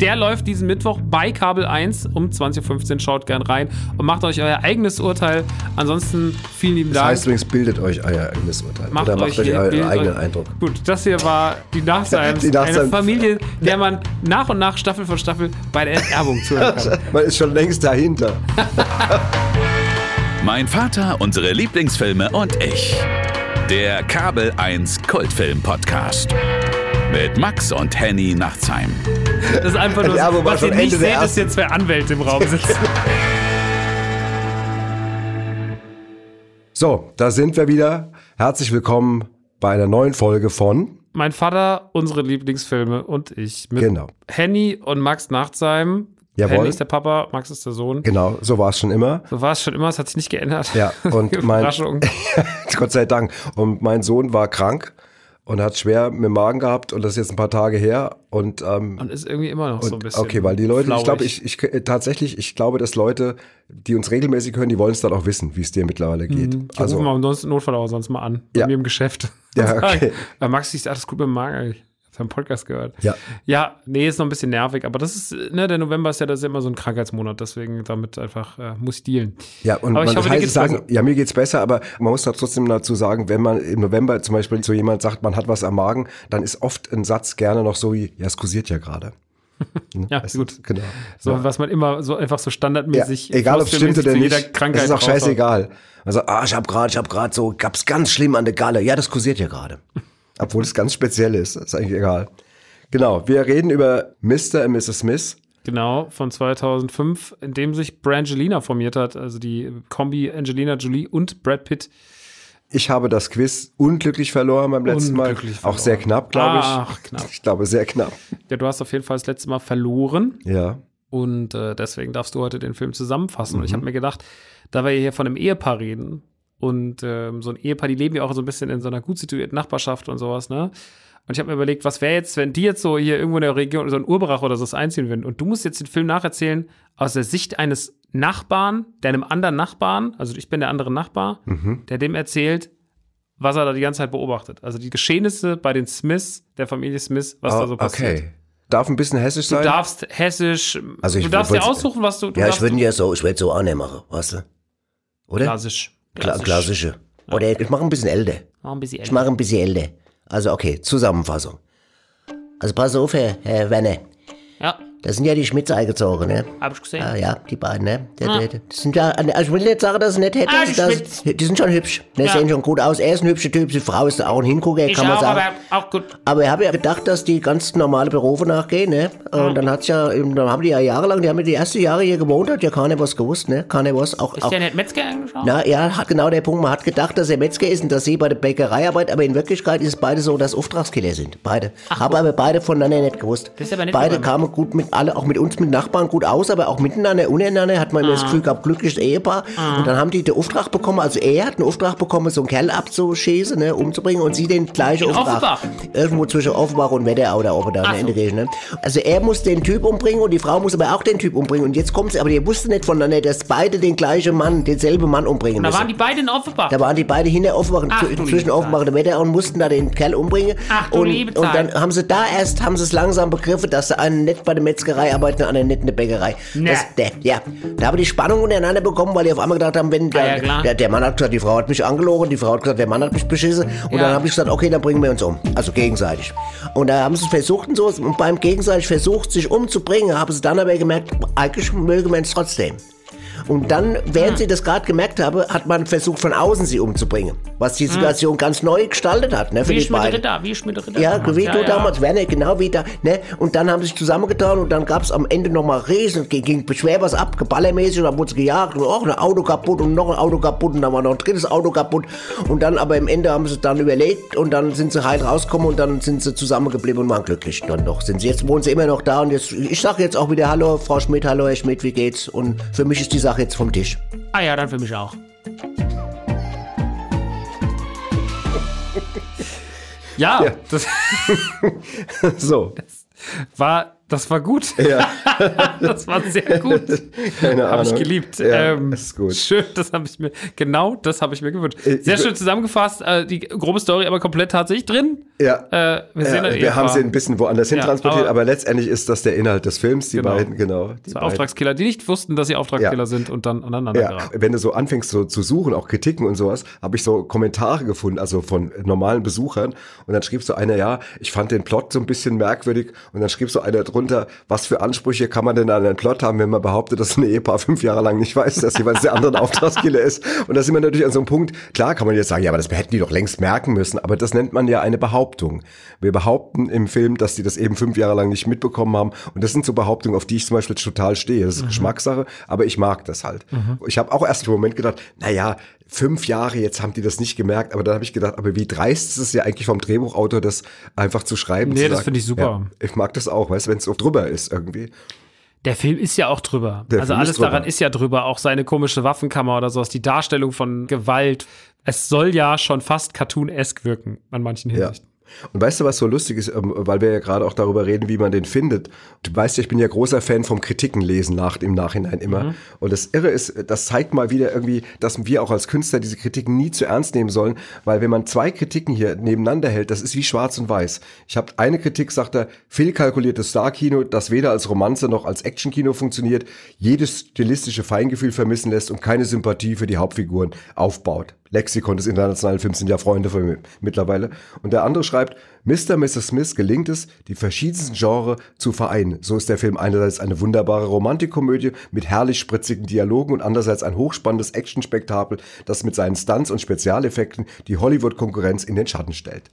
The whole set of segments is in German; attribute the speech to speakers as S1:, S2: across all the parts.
S1: Der läuft diesen Mittwoch bei Kabel 1 um 20.15 Uhr. Schaut gern rein und macht euch euer eigenes Urteil. Ansonsten vielen lieben
S2: Das
S1: Dank.
S2: heißt übrigens, bildet euch euer eigenes Urteil.
S1: Macht
S2: Oder macht
S1: euch
S2: euch
S1: hier-
S2: euren eigenen
S1: euch-
S2: Eindruck.
S1: Gut, das hier war die Nachseims- Eine Familie, der man nach und nach, Staffel für Staffel, bei der Enterbung zuhören kann.
S2: Man ist schon längst dahinter.
S3: Mein Vater, unsere Lieblingsfilme und ich. Der Kabel 1 Kultfilm Podcast. Mit Max und Henny Nachtsheim.
S1: Das ist einfach nur,
S2: war
S1: was ihr nicht seht, ist jetzt zwei Anwälte im Raum sitzen.
S2: So, da sind wir wieder. Herzlich willkommen bei einer neuen Folge von.
S1: mein Vater, unsere Lieblingsfilme und ich. Mit
S2: Genau.
S1: Henny und Max Nachtsheim.
S2: Jawohl.
S1: Henny ist der Papa, Max ist der Sohn.
S2: Genau, so war es schon immer.
S1: So war es schon immer, es hat sich nicht geändert.
S2: Ja, und mein,
S1: Überraschung.
S2: Gott sei Dank. Und mein Sohn war krank und hat schwer mit dem Magen gehabt und das ist jetzt ein paar Tage her. Und, ähm,
S1: Und ist irgendwie immer noch so ein
S2: und
S1: bisschen.
S2: okay, weil die Leute, ich glaube, ich, ich äh, tatsächlich, ich glaube, dass Leute, die uns regelmäßig hören, die wollen es dann auch wissen, wie es dir mittlerweile geht.
S1: Die rufen mal im Notfall auch sonst mal an. Bei
S2: Ja.
S1: mir im Geschäft.
S2: Ja,
S1: Und
S2: okay.
S1: "Ah, Max, ist alles gut mit dem Magen. Ich habe einen Podcast gehört.
S2: Ja.
S1: Ja, nee, ist noch ein bisschen nervig, aber das ist, ne, der November ist ja, das ist ja immer so ein Krankheitsmonat, deswegen damit einfach äh, muss ich dealen.
S2: Ja, und
S1: Aber ich
S2: man
S1: hoffe,
S2: das heißt sagen, ja, mir geht's besser, aber man muss trotzdem dazu sagen, wenn man im November zum Beispiel zu jemand sagt, man hat was am Magen, dann ist oft ein Satz gerne noch so wie, ja, es kursiert ja gerade.
S1: Ja,
S2: Das
S1: gut.
S2: ist- Genau.
S1: So,
S2: ja.
S1: was man immer so einfach so
S2: Ja,
S1: standardmäßig.
S2: egal ob es stimmt oder nicht,
S1: Krankheit
S2: ist auch scheißegal. Sagt, ah, ich habe gerade, ich habe gerade so, gab's ganz schlimm an der Galle. Ja, das kursiert ja gerade. Obwohl es ganz speziell ist, ist eigentlich egal. Genau, wir reden über Mr. und Mrs. Smith.
S1: Genau, von 2005, in dem sich Brangelina formiert hat, also die Kombi Angelina Jolie und Brad Pitt.
S2: Ich habe das Quiz unglücklich verloren beim letzten Mal.
S1: Unglücklich
S2: Auch
S1: verloren.
S2: sehr knapp, glaube ich.
S1: Ach, knapp.
S2: Ich glaube, sehr knapp.
S1: Ja, du hast auf jeden Fall das letzte Mal verloren
S2: Ja.
S1: und äh, deswegen darfst du heute den Film zusammenfassen. Und ich
S2: Mhm.
S1: habe mir gedacht, da wir hier von einem Ehepaar reden und ähm, so ein Ehepaar, die leben ja auch so ein bisschen in so einer gut situierten Nachbarschaft und sowas, ne? Und ich habe mir überlegt, was wäre jetzt, wenn die jetzt so hier irgendwo in der Region, so ein Urberach oder so einziehen würden und du musst jetzt den Film nacherzählen aus der Sicht eines Nachbarn, der einem anderen Nachbarn, also ich bin der andere Nachbar,
S2: Mhm.
S1: der dem erzählt, was er da die ganze Zeit beobachtet. Also die Geschehnisse bei den Smiths, der Familie Smith, was da so passiert.
S2: Ah, okay. Darf ein bisschen hessisch
S1: Du
S2: sein?
S1: darfst hessisch,
S2: Also ich
S1: du darfst dir aussuchen, was du, du
S4: Ja, ich würde ja so, ich würde so auch nicht machen, weißt du? Oder?
S1: klassisch.
S4: Kla klassische. Oder ich mache ein bisschen älter.
S1: Mach ein bisschen
S4: Ich mache ein bisschen älter. Also okay, Zusammenfassung. Also pass auf, Herr, Herr Werner.
S1: Ja,
S4: Das sind ja die Schmitze eingezogen, ne?
S1: hab ich gesehen.
S4: Ah, ja, die beiden, ne? Der, der, das sind ja, also ich will nicht sagen, dass sie nicht hätten.
S1: Ah, die
S4: das,
S1: Schmitz.
S4: die sind schon hübsch. Ne,
S1: Ja.
S4: sehen schon gut aus. Er ist ein hübscher Typ, die Frau ist auch ein Hingucker,
S1: ich
S4: kann man
S1: auch,
S4: sagen.
S1: aber auch gut.
S4: Aber ich habe ja gedacht, dass die ganz normale Berufe nachgehen, ne? Und dann hat's ja, dann haben die ja jahrelang, die haben ja die ersten Jahre hier gewohnt, hat ja keiner was gewusst, ne? Keiner was, auch,
S1: Ist
S4: auch
S1: der nicht Metzger angeschaut?
S4: Na ja, hat genau der Punkt. Man hat gedacht, dass er Metzger ist und dass sie bei der Bäckerei arbeitet, aber in Wirklichkeit ist es beide so, dass Auftragskiller sind. Beide. Haben aber beide voneinander nicht gewusst.
S1: Das ist aber nicht
S4: beide kamen gut mit alle, auch mit uns, mit Nachbarn gut aus, aber auch miteinander, untereinander hat man immer das
S1: Ah.
S4: Gefühl gehabt, glückliches Ehepaar. Und dann haben die den Auftrag bekommen, also er hat einen Auftrag bekommen, so einen Kerl abzuschießen, ne, umzubringen und sie den gleichen Auftrag.
S1: Offenbach?
S4: Irgendwo zwischen Offenbach und Wetterau da oben da
S1: Ach
S4: in der. Gegend, ne? Also er muss den Typ umbringen und die Frau muss aber auch den Typ umbringen. Und jetzt kommt sie, aber die wussten nicht voneinander, dass beide den gleichen Mann, denselben Mann umbringen
S1: Da
S4: müssen.
S1: waren die beiden in Offenbach.
S4: Da waren die beide hinter Offenbach,
S1: Ach,
S4: zwischen Offenbach und Wetter und mussten da den Kerl umbringen.
S1: Ach,
S4: und,
S1: liebe
S4: und dann haben sie da erst, haben sie es langsam begriffen, dass der eine nicht bei der Metzgerei arbeitet, der andere nicht der Bäckerei.
S1: Nee.
S4: Das, der, ja, da haben die Spannung untereinander bekommen, weil die auf einmal gedacht haben, wenn der,
S1: Ah, ja,
S4: der, der Mann hat gesagt, die Frau hat mich angelogen, die Frau hat gesagt, der Mann hat mich beschissen. Und
S1: Ja.
S4: dann habe ich gesagt, okay, dann bringen wir uns um. Also gegenseitig. Und da haben sie es versucht und so. Und beim gegenseitig versucht, sich umzubringen, haben sie dann aber gemerkt, eigentlich mögen wir uns trotzdem. Und dann, während sie das gerade gemerkt haben, hat man versucht, von außen sie umzubringen. Was die Situation ganz neu gestaltet hat, ne, für
S1: wie
S4: die
S1: mit
S4: beiden.
S1: Ritter, wie mit Ritter.
S4: Ja, wie du
S1: ja,
S4: damals, Werner, genau wie da, ne? Und dann haben sie sich zusammengetan und dann gab's am Ende nochmal Riesen, ging, ging beschwer was ab, geballermäßig und dann wurde sie gejagt und auch ein Auto kaputt und noch ein Auto kaputt und dann war noch ein drittes Auto kaputt und dann aber im Ende haben sie es dann überlegt und dann sind sie heil rausgekommen und dann sind sie zusammengeblieben und waren glücklich. Dann doch sind sie, jetzt wohnen sie immer noch da und jetzt, ich sage jetzt auch wieder Hallo, Frau Schmidt, hallo Herr Schmidt, wie geht's? Und für mich ist die Sache jetzt vom Tisch.
S1: Ah ja, dann für mich auch. Ja, das
S2: So.
S1: war Das war gut.
S2: Ja.
S1: das war sehr gut.
S2: Keine
S1: Habe ich
S2: Ahnung.
S1: geliebt.
S2: Ja,
S1: ähm,
S2: ist gut.
S1: Schön, das habe ich mir, genau das habe ich mir gewünscht.
S2: Ich
S1: Sehr
S2: wür-
S1: schön zusammengefasst. Äh, die grobe Story aber komplett tatsächlich drin.
S2: Ja.
S1: Äh, wir
S2: Ja, wir haben sie ein bisschen woanders hin transportiert,
S1: aber-
S2: aber, letztendlich ist das der Inhalt des Films, die
S1: Genau.
S2: beiden, genau. Die beiden.
S1: Auftragskiller, die nicht wussten, dass sie Auftragskiller sind und dann aneinander
S2: Ja,
S1: geraten.
S2: wenn du so anfängst so zu suchen, auch Kritiken und sowas, habe ich so Kommentare gefunden, also von normalen Besuchern. Und dann schrieb so einer, ja, ich fand den Plot so ein bisschen merkwürdig. Und dann schrieb so einer drunter, was für Ansprüche kann man denn an einen Plot haben, wenn man behauptet, dass ein Ehepaar fünf Jahre lang nicht weiß, dass jeweils der andere ein Auftragskiller ist. Und da sind wir natürlich an so einem Punkt, klar kann man jetzt sagen, ja, aber das hätten die doch längst merken müssen. Aber das nennt man ja eine Behauptung. Wir behaupten im Film, dass die das eben fünf Jahre lang nicht mitbekommen haben. Und das sind so Behauptungen, auf die ich zum Beispiel total stehe. Das ist Geschmackssache, aber ich mag das halt. Ich habe auch erst im Moment gedacht, na ja, fünf Jahre, jetzt haben die das nicht gemerkt. Aber dann habe ich gedacht, aber wie dreist ist es ja eigentlich vom Drehbuchautor, das einfach zu schreiben.
S1: Nee,
S2: zu
S1: das finde ich super.
S2: Ja, ich mag das auch, weißt du, wenn es so drüber ist irgendwie.
S1: Der Film ist ja auch drüber.
S2: Der
S1: also
S2: Film ist
S1: alles
S2: drüber.
S1: daran ist ja drüber. Auch seine komische Waffenkammer oder sowas. Die Darstellung von Gewalt. Es soll ja schon fast cartoon-esk wirken an manchen. Hinsichten.
S2: Und weißt du, was so lustig ist, ähm, weil wir ja gerade auch darüber reden, wie man den findet. Du weißt ja, ich bin ja großer Fan vom Kritikenlesen nach, im Nachhinein immer. Und das Irre ist, das zeigt mal wieder irgendwie, dass wir auch als Künstler diese Kritiken nie zu ernst nehmen sollen, weil wenn man zwei Kritiken hier nebeneinander hält, das ist wie schwarz und weiß. Ich habe eine Kritik, sagt er, fehlkalkuliertes Star-Kino, das weder als Romanze noch als Actionkino funktioniert, jedes stilistische Feingefühl vermissen lässt und keine Sympathie für die Hauptfiguren aufbaut. Lexikon des internationalen Films sind ja Freunde von mir mittlerweile. Und der andere schreibt, Mr. und Mrs. Smith gelingt es, die verschiedensten Genres zu vereinen. So ist der Film einerseits eine wunderbare Romantikkomödie mit herrlich spritzigen Dialogen und andererseits ein hochspannendes Actionspektakel, das mit seinen Stunts und Spezialeffekten die Hollywood-Konkurrenz in den Schatten stellt.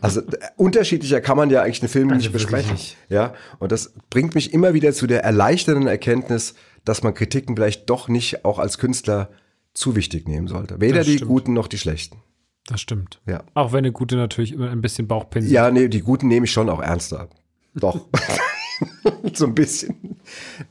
S2: Also äh, unterschiedlicher kann man ja eigentlich einen Film nicht
S1: wirklich
S2: besprechen. Ja, und das bringt mich immer wieder zu der erleichternden Erkenntnis, dass man Kritiken vielleicht doch nicht auch als Künstler zu wichtig nehmen sollte. Weder die guten noch die schlechten.
S1: Das stimmt.
S2: Ja.
S1: Auch wenn eine gute natürlich immer ein bisschen Bauchpinsel.
S2: Ja, nee, die guten nehme ich schon auch ernster. Doch. so ein bisschen.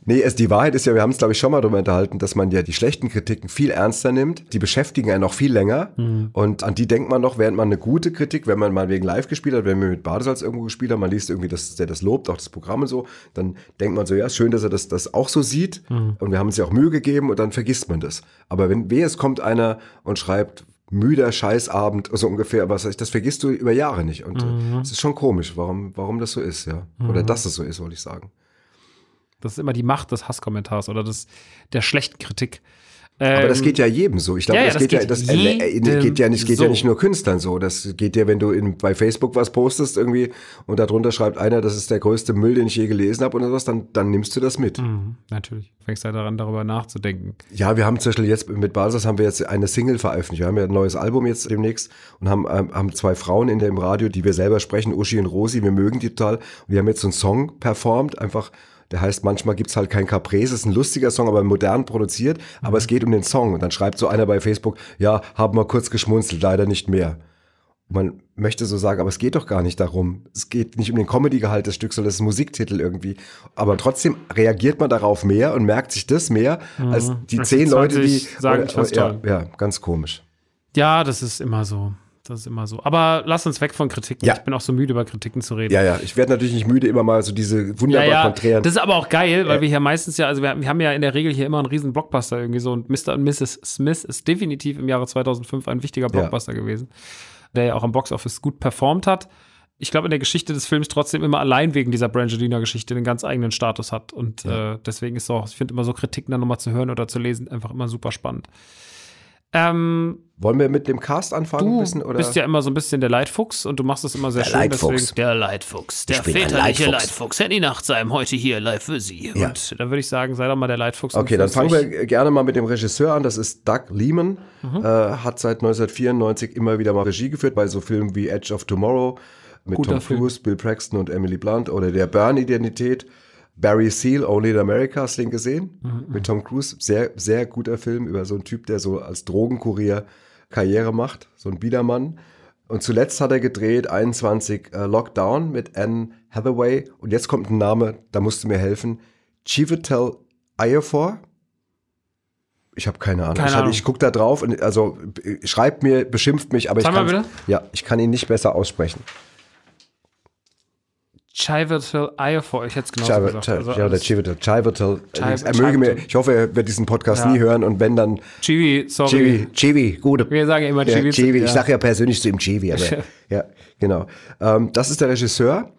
S2: Nee, es, die Wahrheit ist ja, wir haben es glaube ich schon mal darüber unterhalten, dass man ja die schlechten Kritiken viel ernster nimmt. Die beschäftigen einen noch viel länger. Und an die denkt man noch, während man eine gute Kritik, wenn man mal wegen live gespielt hat, wenn man mit Badesalz irgendwo gespielt hat, man liest irgendwie, dass der das lobt, auch das Programm und so, dann denkt man so, ja, schön, dass er das, das auch so sieht. Und wir haben uns ja auch Mühe gegeben und dann vergisst man das. Aber wenn, wehe, es kommt einer und schreibt, müder Scheißabend, so ungefähr, was ich, das vergisst du über Jahre nicht. Und äh, es ist schon komisch, warum, warum das so ist, ja. Oder dass es so ist, wollte ich sagen.
S1: Das ist immer die Macht des Hasskommentars oder des, der schlechten Kritik.
S2: Aber das
S1: Ähm,
S2: geht ja jedem so. Ich glaube,
S1: ja, ja,
S2: das,
S1: das
S2: geht ja,
S1: geht
S2: das äh, äh,
S1: jedem
S2: geht ja nicht, geht ja
S1: so.
S2: nicht nur Künstlern so. Das geht ja, wenn du in, bei Facebook was postest irgendwie und darunter schreibt einer, das ist der größte Müll, den ich je gelesen habe oder was, dann, dann nimmst du das mit.
S1: Mhm, natürlich. Fängst halt daran, darüber nachzudenken.
S2: Ja, wir haben zum Beispiel jetzt mit Basas haben wir jetzt eine Single veröffentlicht. Wir haben ja ein neues Album jetzt demnächst und haben, ähm, haben zwei Frauen in dem Radio, die wir selber sprechen, Uschi und Rosi. Wir mögen die total. Und die haben jetzt so einen Song performt, einfach. Der heißt, manchmal gibt's halt kein Caprese, ist ein lustiger Song, aber modern produziert. Aber es geht um den Song. Und dann schreibt so einer bei Facebook, ja, haben wir kurz geschmunzelt, leider nicht mehr. Man möchte so sagen, aber es geht doch gar nicht darum. Es geht nicht um den Comedy-Gehalt des Stücks, sondern das ist ein Musiktitel irgendwie. Aber trotzdem reagiert man darauf mehr und merkt sich das mehr als die
S1: Als
S2: zehn Leute, die
S1: 20 sagen, ich fand's
S2: ja, ja, ganz komisch.
S1: Ja, das ist immer so. Das ist immer so. Aber lass uns weg von Kritiken.
S2: Ja.
S1: Ich bin auch so müde, über Kritiken zu reden.
S2: Ja, ja, ich werde natürlich nicht müde, immer mal so diese wunderbar
S1: Ja, ja,
S2: konträren.
S1: das ist aber auch geil, weil
S2: Ja.
S1: wir hier meistens ja, also wir, wir haben ja in der Regel hier immer einen riesen Blockbuster irgendwie so und Mr. und Mrs. Smith ist definitiv im Jahre 2005 ein wichtiger Blockbuster gewesen, der ja auch am Boxoffice gut performt hat. Ich glaube, in der Geschichte des Films trotzdem immer allein wegen dieser Brangelina-Geschichte einen ganz eigenen Status hat und äh, deswegen ist auch, ich finde immer so Kritiken dann nochmal zu hören oder zu lesen einfach immer super spannend. Ähm,
S2: Wollen wir mit dem Cast anfangen?
S1: Du
S2: ein bisschen, oder?
S1: bist ja immer so ein bisschen der Leitfuchs und du machst es immer sehr
S4: Der
S1: schön.
S4: Leitfuchs.
S1: Deswegen, der Leitfuchs, der väterliche
S4: Leitfuchs.
S1: Leitfuchs. Henny Nachtsheim, heute hier live für Sie.
S2: Ja.
S1: Und dann würde ich sagen, sei doch mal der Leitfuchs.
S2: Okay,
S1: und
S2: dann fangen wir gerne mal mit dem Regisseur an. Das ist Doug Lehman.
S1: Mhm.
S2: Äh, hat seit 1994 immer wieder mal Regie geführt bei so Filmen wie Edge of Tomorrow mit
S1: Guter
S2: Tom. Cruise, Bill Paxton und Emily Blunt oder der Burn-Identität. Barry Seal, Only in America, hast du den gesehen?
S1: Mhm.
S2: Mit Tom Cruise. Sehr, sehr guter Film über so einen Typ, der so als Drogenkurier Karriere macht. So ein Biedermann. Und zuletzt hat er gedreht 21 äh, Lockdown mit Anne Hathaway. Und jetzt kommt ein Name, da musst du mir helfen. Chiwetel Ejiofor. Ich habe keine Ahnung.
S1: Keine
S2: ich,
S1: Ahnung.
S2: ich gucke da drauf und also schreibt mir, beschimpft mich, aber
S1: Sag
S2: ich
S1: mal
S2: kann ja, ich kann ihn nicht besser aussprechen.
S1: Chivetal Iofor, ich hätte es genauso
S2: Chive-
S1: gesagt. Also
S2: ja, oder Chivetal. Chivetal.
S1: Chive-
S2: Er möge mir, ich hoffe, er wird diesen Podcast
S1: Ja.
S2: nie hören und wenn dann
S1: Chivi, sorry.
S2: Chivi, Chivi, gut.
S1: Wir sagen ja immer
S2: Ja,
S1: Chivi.
S2: Chivi.
S1: ja.
S2: Ich sage ja persönlich zu ihm Chivi, aber ja, genau. Ähm, das ist der Regisseur.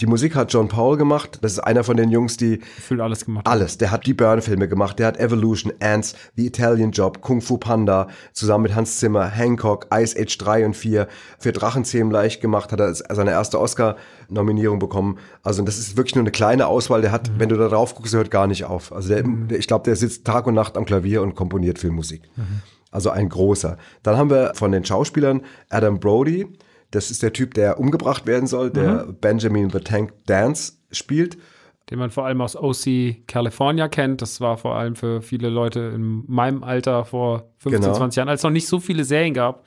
S2: Die Musik hat John Paul gemacht. Das ist einer von den Jungs, die
S1: Gefühlt alles gemacht.
S2: alles. Der hat die Burn-Filme gemacht. Der hat Evolution, Ants, The Italian Job, Kung Fu Panda, zusammen mit Hans Zimmer, Hancock, Ice Age 3 und 4. Für Drachenzähmen leicht gemacht, hat er seine erste Oscar-Nominierung bekommen. Also das ist wirklich nur eine kleine Auswahl. Der hat, wenn du da drauf guckst, hört gar nicht auf. Also der, der, ich glaube, der sitzt Tag und Nacht am Klavier und komponiert Filmmusik. Also ein großer. Dann haben wir von den Schauspielern Adam Brody. Das ist der Typ, der umgebracht werden soll, der Benjamin the Tank Dance spielt.
S1: den man vor allem aus OC California kennt. Das war vor allem für viele Leute in meinem Alter vor 15,
S2: Genau.
S1: 20 Jahren, als es noch nicht so viele Serien gab,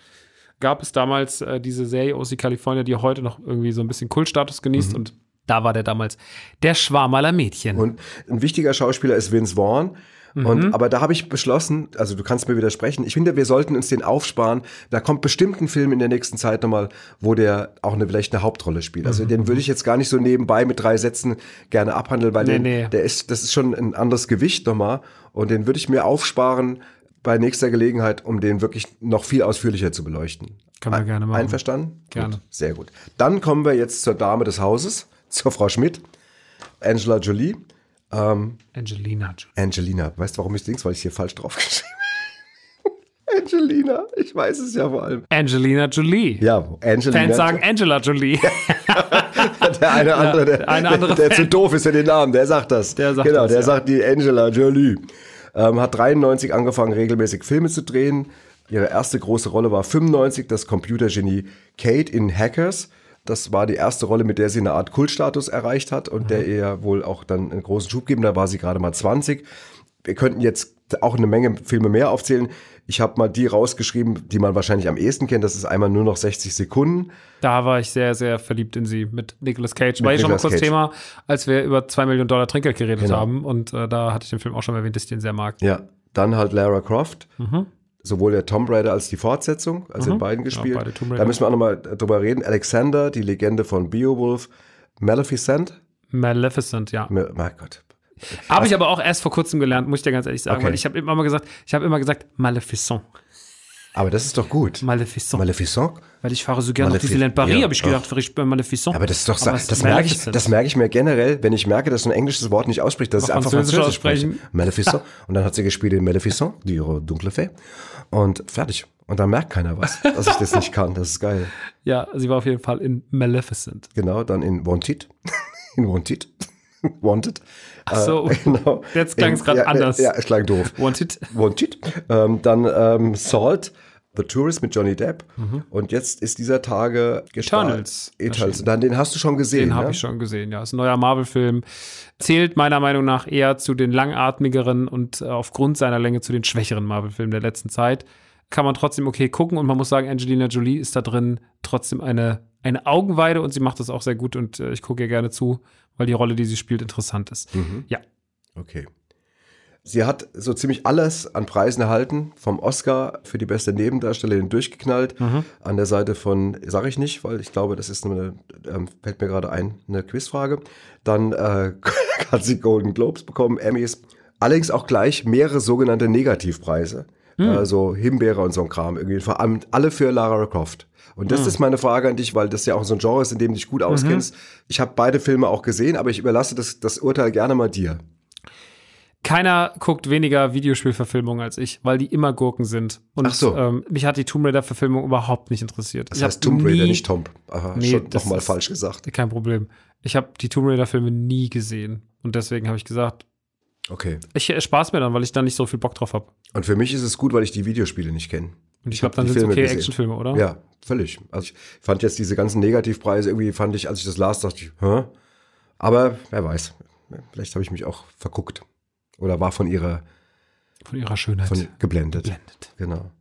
S1: gab es damals äh, diese Serie OC California, die heute noch irgendwie so ein bisschen Kultstatus genießt. Und da war der damals der Schwarm aller Mädchen.
S2: Und ein wichtiger Schauspieler ist Vince Vaughn. Und, aber da habe ich beschlossen, also du kannst mir widersprechen, ich finde, wir sollten uns den aufsparen. Da kommt bestimmt ein Film in der nächsten Zeit nochmal, wo der auch eine, vielleicht eine Hauptrolle spielt. Also den würde ich jetzt gar nicht so nebenbei mit drei Sätzen gerne abhandeln, weil
S1: Nee,
S2: den,
S1: nee.
S2: der ist, das ist schon ein anderes Gewicht nochmal. Und den würde ich mir aufsparen bei nächster Gelegenheit, um den wirklich noch viel ausführlicher zu beleuchten.
S1: Wir
S2: Ein-
S1: gerne machen.
S2: Einverstanden?
S1: Gerne.
S2: Gut, sehr gut. Dann kommen wir jetzt zur Dame des Hauses, zur Frau Schmidt, Angela Jolie.
S1: Angelina Jolie.
S2: Angelina. Weißt du, warum ich links? Weil ich hier falsch draufgeschrieben habe. Angelina. Ich weiß es ja vor allem.
S1: Angelina Jolie.
S2: Ja, Angelina.
S1: Fans sagen Angela Jolie.
S2: der eine andere, der,
S1: der eine andere
S2: der, der zu doof ist für den Namen, der sagt das.
S1: Der sagt
S2: genau,
S1: das,
S2: der
S1: ja.
S2: sagt die Angela Jolie. Ähm, hat 93 angefangen, regelmäßig Filme zu drehen. Ihre erste große Rolle war 95, das Computergenie Kate in Hackers. Das war die erste Rolle, mit der sie eine Art Kultstatus erreicht hat und der ihr wohl auch dann einen großen Schub geben. Da war sie gerade mal 20. Wir könnten jetzt auch eine Menge Filme mehr aufzählen. Ich habe mal die rausgeschrieben, die man wahrscheinlich am ehesten kennt. Das ist einmal nur noch 60 Sekunden.
S1: Da war ich sehr, sehr verliebt in sie mit Nicolas Cage. War ja schon mal kurz
S2: Cage.
S1: Thema, als wir über zwei Millionen Dollar Trinkgeld geredet
S2: Genau.
S1: haben. Und äh, da hatte ich den Film auch schon erwähnt, dass ich den sehr mag.
S2: Ja, dann halt Lara Croft.
S1: Mhm.
S2: Sowohl der Tomb Raider als die Fortsetzung, also in beiden gespielt.
S1: beide Tomb Raider.
S2: da müssen wir auch nochmal drüber reden. Alexander, die Legende von Beowulf. Maleficent.
S1: Maleficent, ja.
S2: Me- Mein Gott.
S1: Habe ich aber auch erst vor kurzem gelernt, muss ich dir ganz ehrlich sagen.
S2: Okay.
S1: Weil ich habe immer gesagt, ich habe immer gesagt, Maleficent.
S2: Aber das ist doch gut.
S1: Maleficent.
S2: Maleficent?
S1: weil ich fahre so gerne nach
S2: Malefic-
S1: Disneyland Paris,
S2: Ja,
S1: habe ich gedacht, ich bin Maleficent.
S2: Aber das ist doch, das,
S1: ist
S2: merke ich, das merke ich mir generell, wenn ich merke, dass du ein englisches Wort nicht ausspricht, dass ich einfach
S1: Französisch
S2: Französisch
S1: aussprechen.
S2: spreche. Maleficent. Und dann hat sie gespielt in Maleficent, die dunkle Fee. Und fertig. Und dann merkt keiner was, dass ich das nicht kann. Das ist geil.
S1: ja, sie war auf jeden Fall in Maleficent.
S2: Genau, dann in Wanted. In Wanted. Wanted.
S1: Ach so.
S2: Äh, genau.
S1: Jetzt klang es gerade
S2: ja,
S1: anders.
S2: Ja, es klang doof.
S1: Wanted.
S2: Wanted. Ähm, dann ähm, Salt, The Tourist mit Johnny Depp.
S1: Mhm.
S2: Und jetzt ist dieser Tage gestartet.
S1: Eternals
S2: Eternals. Dann, den hast du schon gesehen,
S1: Den habe
S2: ne?
S1: ich schon gesehen, ja. Ist ein neuer Marvel-Film. Zählt meiner Meinung nach eher zu den langatmigeren und äh, aufgrund seiner Länge zu den schwächeren Marvel-Filmen der letzten Zeit. Kann man trotzdem okay gucken und man muss sagen, Angelina Jolie ist da drin trotzdem eine, eine Augenweide und sie macht das auch sehr gut und äh, ich gucke ihr gerne zu, weil die Rolle, die sie spielt, interessant ist.
S2: Mhm.
S1: Ja.
S2: Okay. Sie hat so ziemlich alles an Preisen erhalten, vom Oscar für die beste Nebendarstellerin durchgeknallt,
S1: Mhm.
S2: an der Seite von, sage ich nicht, weil ich glaube, das ist eine, ähm, fällt mir gerade ein, eine Quizfrage. Dann äh, hat sie Golden Globes bekommen, Emmys, allerdings auch gleich mehrere sogenannte Negativpreise,
S1: Hm.
S2: also Himbeere und so ein Kram, irgendwie vor allem alle für Lara Croft. Und das ist meine Frage an dich, weil das ja auch so ein Genre ist, in dem du dich gut auskennst. Ich habe beide Filme auch gesehen, aber ich überlasse das, das Urteil gerne mal dir.
S1: Keiner guckt weniger Videospielverfilmungen als ich, weil die immer Gurken sind. Und
S2: Ach so.
S1: ähm, mich hat die Tomb Raider-Verfilmung überhaupt nicht interessiert.
S2: Das
S1: Ich
S2: heißt Tomb Raider,
S1: nie-
S2: nicht Tomb. Aha,
S1: Nee,
S2: schon nochmal falsch gesagt.
S1: Kein Problem. Ich habe die Tomb Raider-Filme nie gesehen. Und deswegen habe ich gesagt,
S2: Okay.
S1: ich äh, spaß mir dann, weil ich da nicht so viel Bock drauf habe.
S2: Und für mich ist es gut, weil ich die Videospiele nicht kenne.
S1: Und ich
S2: hab
S1: glaube, dann sind es okay
S2: gesehen.
S1: Actionfilme, oder?
S2: Ja, völlig. Also ich fand jetzt diese ganzen Negativpreise irgendwie, fand ich, als ich das las, dachte ich, hä? Aber wer weiß. Vielleicht habe ich mich auch verguckt. Oder war von ihrer,
S1: Von ihrer Schönheit.
S2: von geblendet.
S1: Geblendet.
S2: Genau.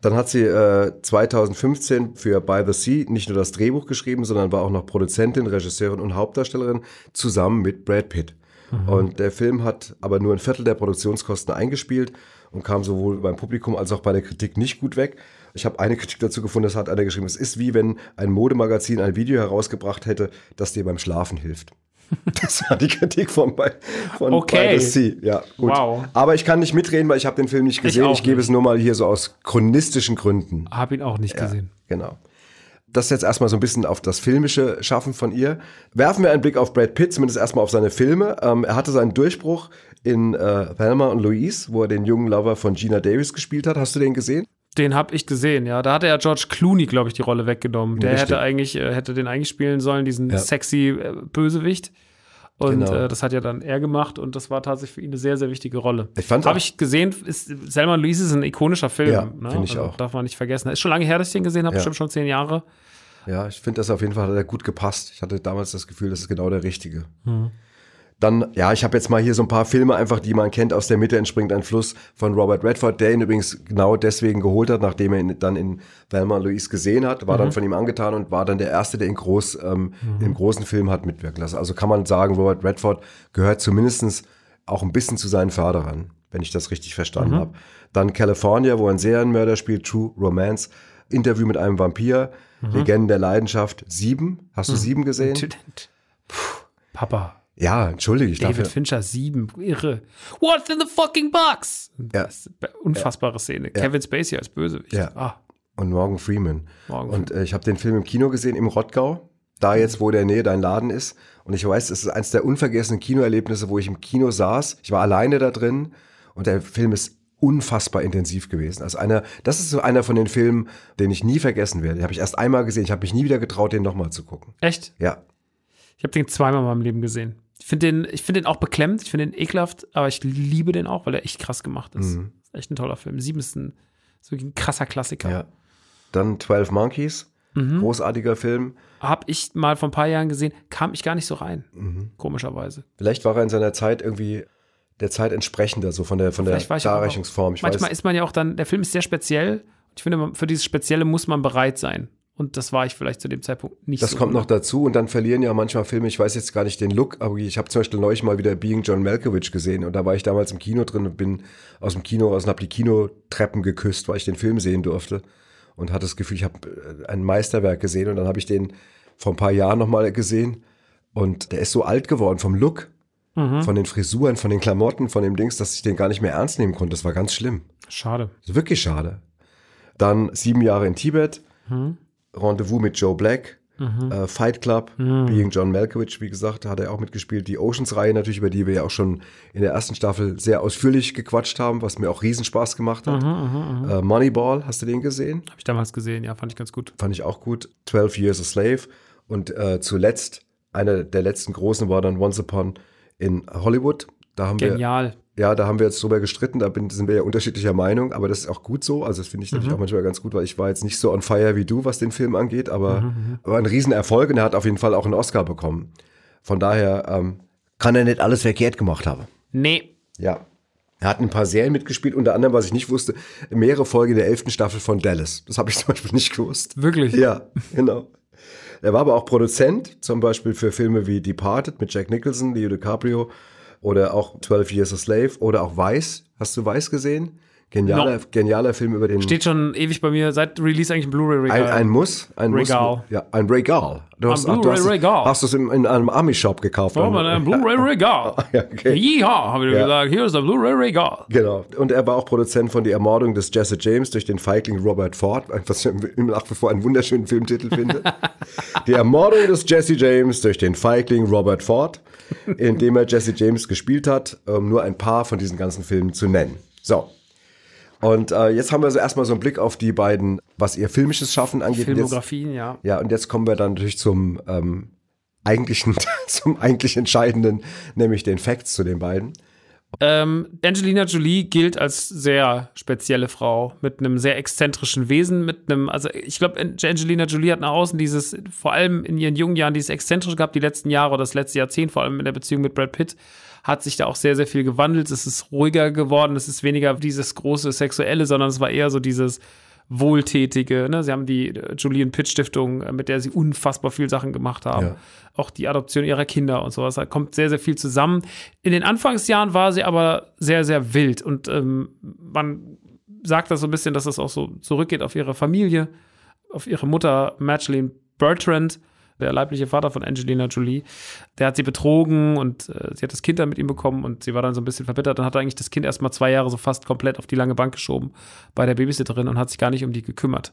S2: Dann hat sie äh, 2015 für By the Sea nicht nur das Drehbuch geschrieben, sondern war auch noch Produzentin, Regisseurin und Hauptdarstellerin zusammen mit Brad Pitt. Und der Film hat aber nur ein Viertel der Produktionskosten eingespielt und kam sowohl beim Publikum als auch bei der Kritik nicht gut weg. Ich habe eine Kritik dazu gefunden, das hat einer geschrieben, es ist wie wenn ein Modemagazin ein Video herausgebracht hätte, das dir beim Schlafen hilft. Das war die Kritik von, bei, von
S1: Okay.
S2: Sea. Ja, gut.
S1: Wow.
S2: Aber ich kann nicht mitreden, weil ich habe den Film nicht gesehen.
S1: auch
S2: Ich, gebe
S1: nicht.
S2: es nur mal hier so aus chronistischen Gründen.
S1: Hab ihn auch nicht gesehen.
S2: Genau. Das jetzt erstmal so ein bisschen auf das filmische Schaffen von ihr. Werfen wir einen Blick auf Brad Pitt, zumindest erstmal auf seine Filme. Ähm, er hatte seinen Durchbruch in äh, Thelma und Louise, wo er den jungen Lover von Gina Davis gespielt hat. Hast du den gesehen?
S1: Den hab ich gesehen, ja. Da hatte ja George Clooney, glaube ich, die Rolle weggenommen. Der
S2: Richtig.
S1: hätte eigentlich, äh, hätte den eigentlich spielen sollen, diesen
S2: Ja.
S1: sexy äh, Bösewicht. Und
S2: Genau.
S1: äh, das hat ja dann er gemacht und das war tatsächlich für ihn eine sehr, sehr wichtige Rolle.
S2: Ich fand's
S1: Habe ich gesehen, ist, Selma Louise ist ein ikonischer Film.
S2: Ja,
S1: ne?
S2: finde ich
S1: also,
S2: auch.
S1: Darf man nicht vergessen. Ist schon lange her, dass ich den gesehen habe,
S2: Ja.
S1: bestimmt schon zehn Jahre.
S2: Ja, ich finde das auf jeden Fall hat er gut gepasst. Ich hatte damals das Gefühl, das ist genau der richtige. Dann, ja, ich habe jetzt mal hier so ein paar Filme einfach, die man kennt. Aus der Mitte entspringt ein Fluss von Robert Redford, der ihn übrigens genau deswegen geholt hat, nachdem er ihn dann in und Louise gesehen hat, war dann von ihm angetan und war dann der Erste, der ihn groß, ähm, im großen Film hat mitwirken lassen. Also kann man sagen, Robert Redford gehört zumindestens auch ein bisschen zu seinen Förderern, wenn ich das richtig verstanden habe. Dann California, wo ein Serienmörder spielt, True Romance, Interview mit einem Vampir, Legenden der Leidenschaft, Sieben. Hast du Sieben gesehen?
S1: Papa.
S2: Ja, entschuldige, ich
S1: David
S2: ja,
S1: Fincher, sieben, irre. What's in the fucking box?
S2: Ja.
S1: Das ist eine unfassbare Szene. Kevin Spacey als Bösewicht.
S2: Ja.
S1: Ah,
S2: und Morgan Freeman.
S1: Morgan
S2: und äh, ich habe den Film im Kino gesehen, im Rottgau, da jetzt, wo der Nähe dein Laden ist. Und ich weiß, es ist eines der unvergessenen Kinoerlebnisse, wo ich im Kino saß. Ich war alleine da drin und der Film ist unfassbar intensiv gewesen. Also einer, das ist so einer von den Filmen, den ich nie vergessen werde. Den habe ich erst einmal gesehen. Ich habe mich nie wieder getraut, den nochmal zu gucken.
S1: echt?
S2: Ja,
S1: Ich habe den zweimal in meinem Leben gesehen. Ich finde den, ich finde den auch beklemmt, ich finde den ekelhaft, aber ich liebe den auch, weil er echt krass gemacht ist. Ist echt ein toller Film. Sieben ist ein, wirklich ein krasser Klassiker.
S2: ja. Dann 12 Monkeys, großartiger Film.
S1: Hab ich mal vor ein paar Jahren gesehen, kam ich gar nicht so rein.
S2: Mhm.
S1: Komischerweise.
S2: Vielleicht war er in seiner Zeit irgendwie der Zeit entsprechender, so von der, von der
S1: Vielleicht
S2: Darreichungsform. Ich
S1: Manchmal
S2: weiß,
S1: ist man ja auch dann, der Film ist sehr speziell. Ich finde, für dieses Spezielle muss man bereit sein. Und das war ich vielleicht zu dem Zeitpunkt nicht
S2: Das
S1: so.
S2: kommt noch dazu und dann verlieren ja manchmal Filme, ich weiß jetzt gar nicht den Look, aber ich habe zum Beispiel neulich mal wieder Being John Malkovich gesehen und da war ich damals im Kino drin und bin aus dem Kino raus und habe die Kinotreppen geküsst, weil ich den Film sehen durfte und hatte das Gefühl, ich habe äh, ein Meisterwerk gesehen und dann habe ich den vor ein paar Jahren nochmal gesehen und der ist so alt geworden vom Look, von den Frisuren, von den Klamotten, von dem Dings, dass ich den gar nicht mehr ernst nehmen konnte. Das war ganz schlimm.
S1: Schade.
S2: Wirklich schade. Dann sieben Jahre in Tibet,
S1: Mhm.
S2: Rendezvous mit Joe Black, äh, Fight Club,
S1: Mhm.
S2: Being John Malkovich, wie gesagt, hat er auch mitgespielt. Die Oceans-Reihe natürlich, über die wir ja auch schon in der ersten Staffel sehr ausführlich gequatscht haben, was mir auch Riesenspaß gemacht hat.
S1: Mhm,
S2: Äh, Moneyball, hast du den gesehen?
S1: Habe ich damals gesehen, ja, fand ich ganz gut.
S2: Fand ich auch gut. 12 Years a Slave. Und äh, zuletzt, einer der letzten großen war dann Once Upon in Hollywood. Da haben wir
S1: Genial.
S2: Ja, da haben wir jetzt drüber gestritten, da bin, sind wir ja unterschiedlicher Meinung, aber das ist auch gut so. Also das finde ich
S1: Mhm.
S2: natürlich auch manchmal ganz gut, weil ich war jetzt nicht so on fire wie du, was den Film angeht, aber,
S1: Mhm,
S2: aber ein Riesenerfolg und er hat auf jeden Fall auch einen Oscar bekommen. Von daher, ähm,
S4: Kann er nicht alles verkehrt gemacht haben.
S1: Nee.
S2: ja. Er hat in ein paar Serien mitgespielt, unter anderem, was ich nicht wusste, mehrere Folgen der elften Staffel von Dallas. Das habe ich zum Beispiel nicht gewusst.
S1: Wirklich?
S2: Ja, genau. Er war aber auch Produzent, zum Beispiel für Filme wie Departed mit Jack Nicholson, Leo DiCaprio oder auch 12 Years a Slave oder auch Weiß. Hast du Weiß gesehen? Genialer,
S1: No.
S2: genialer Film über den.
S1: Steht schon ewig bei mir seit Release eigentlich ein Blu-ray-Regal.
S2: ein, ein Muss, ein
S1: Regal.
S2: Muss. Ja, ein Regal. Du hast,
S1: Ein Blu-ray-Regal.
S2: hast du es in, in einem Ami-Shop gekauft?
S1: Oh, man, ein Blu-ray-Regal.
S2: Ja, okay.
S1: Yeehaw, haben wir
S2: Ja.
S1: gesagt. Hier ist der Blu-ray-Regal.
S2: Genau. Und er war auch Produzent von Die Ermordung des Jesse James durch den Feigling Robert Ford, was ich nach wie vor einen wunderschönen Filmtitel finde. Die Ermordung des Jesse James durch den Feigling Robert Ford, in dem er Jesse James gespielt hat, um nur ein paar von diesen ganzen Filmen zu nennen. So. Und äh, jetzt haben wir so erstmal so einen Blick auf die beiden, was ihr filmisches Schaffen angeht. Und jetzt-
S1: Filmografien, ja.
S2: ja, und jetzt kommen wir dann natürlich zum ähm, eigentlichen, zum eigentlich Entscheidenden, nämlich den Facts zu den beiden.
S1: Ähm, Angelina Jolie gilt als sehr spezielle Frau mit einem sehr exzentrischen Wesen, mit einem, also ich glaube, Angelina Jolie hat nach außen dieses, vor allem in ihren jungen Jahren, dieses exzentrische gehabt, die letzten Jahre oder das letzte Jahrzehnt, vor allem in der Beziehung mit Brad Pitt, hat sich da auch sehr, sehr viel gewandelt. Es ist ruhiger geworden, es ist weniger dieses große Sexuelle, sondern es war eher so dieses Wohltätige. Ne? Sie haben die äh, Julian Pitt Stiftung, äh, mit der sie unfassbar viel Sachen gemacht haben.
S2: Ja.
S1: Auch die Adoption ihrer Kinder und sowas. Da kommt sehr, sehr viel zusammen. In den Anfangsjahren war sie aber sehr, sehr wild. Und ähm, man sagt das so ein bisschen, dass es auch so zurückgeht auf ihre Familie, auf ihre Mutter Madeleine Bertrand, der leibliche Vater von Angelina Jolie. Der hat sie betrogen und äh, sie hat das Kind dann mit ihm bekommen und sie war dann so ein bisschen verbittert und hat eigentlich das Kind erst mal zwei Jahre so fast komplett auf die lange Bank geschoben bei der Babysitterin und hat sich gar nicht um die gekümmert.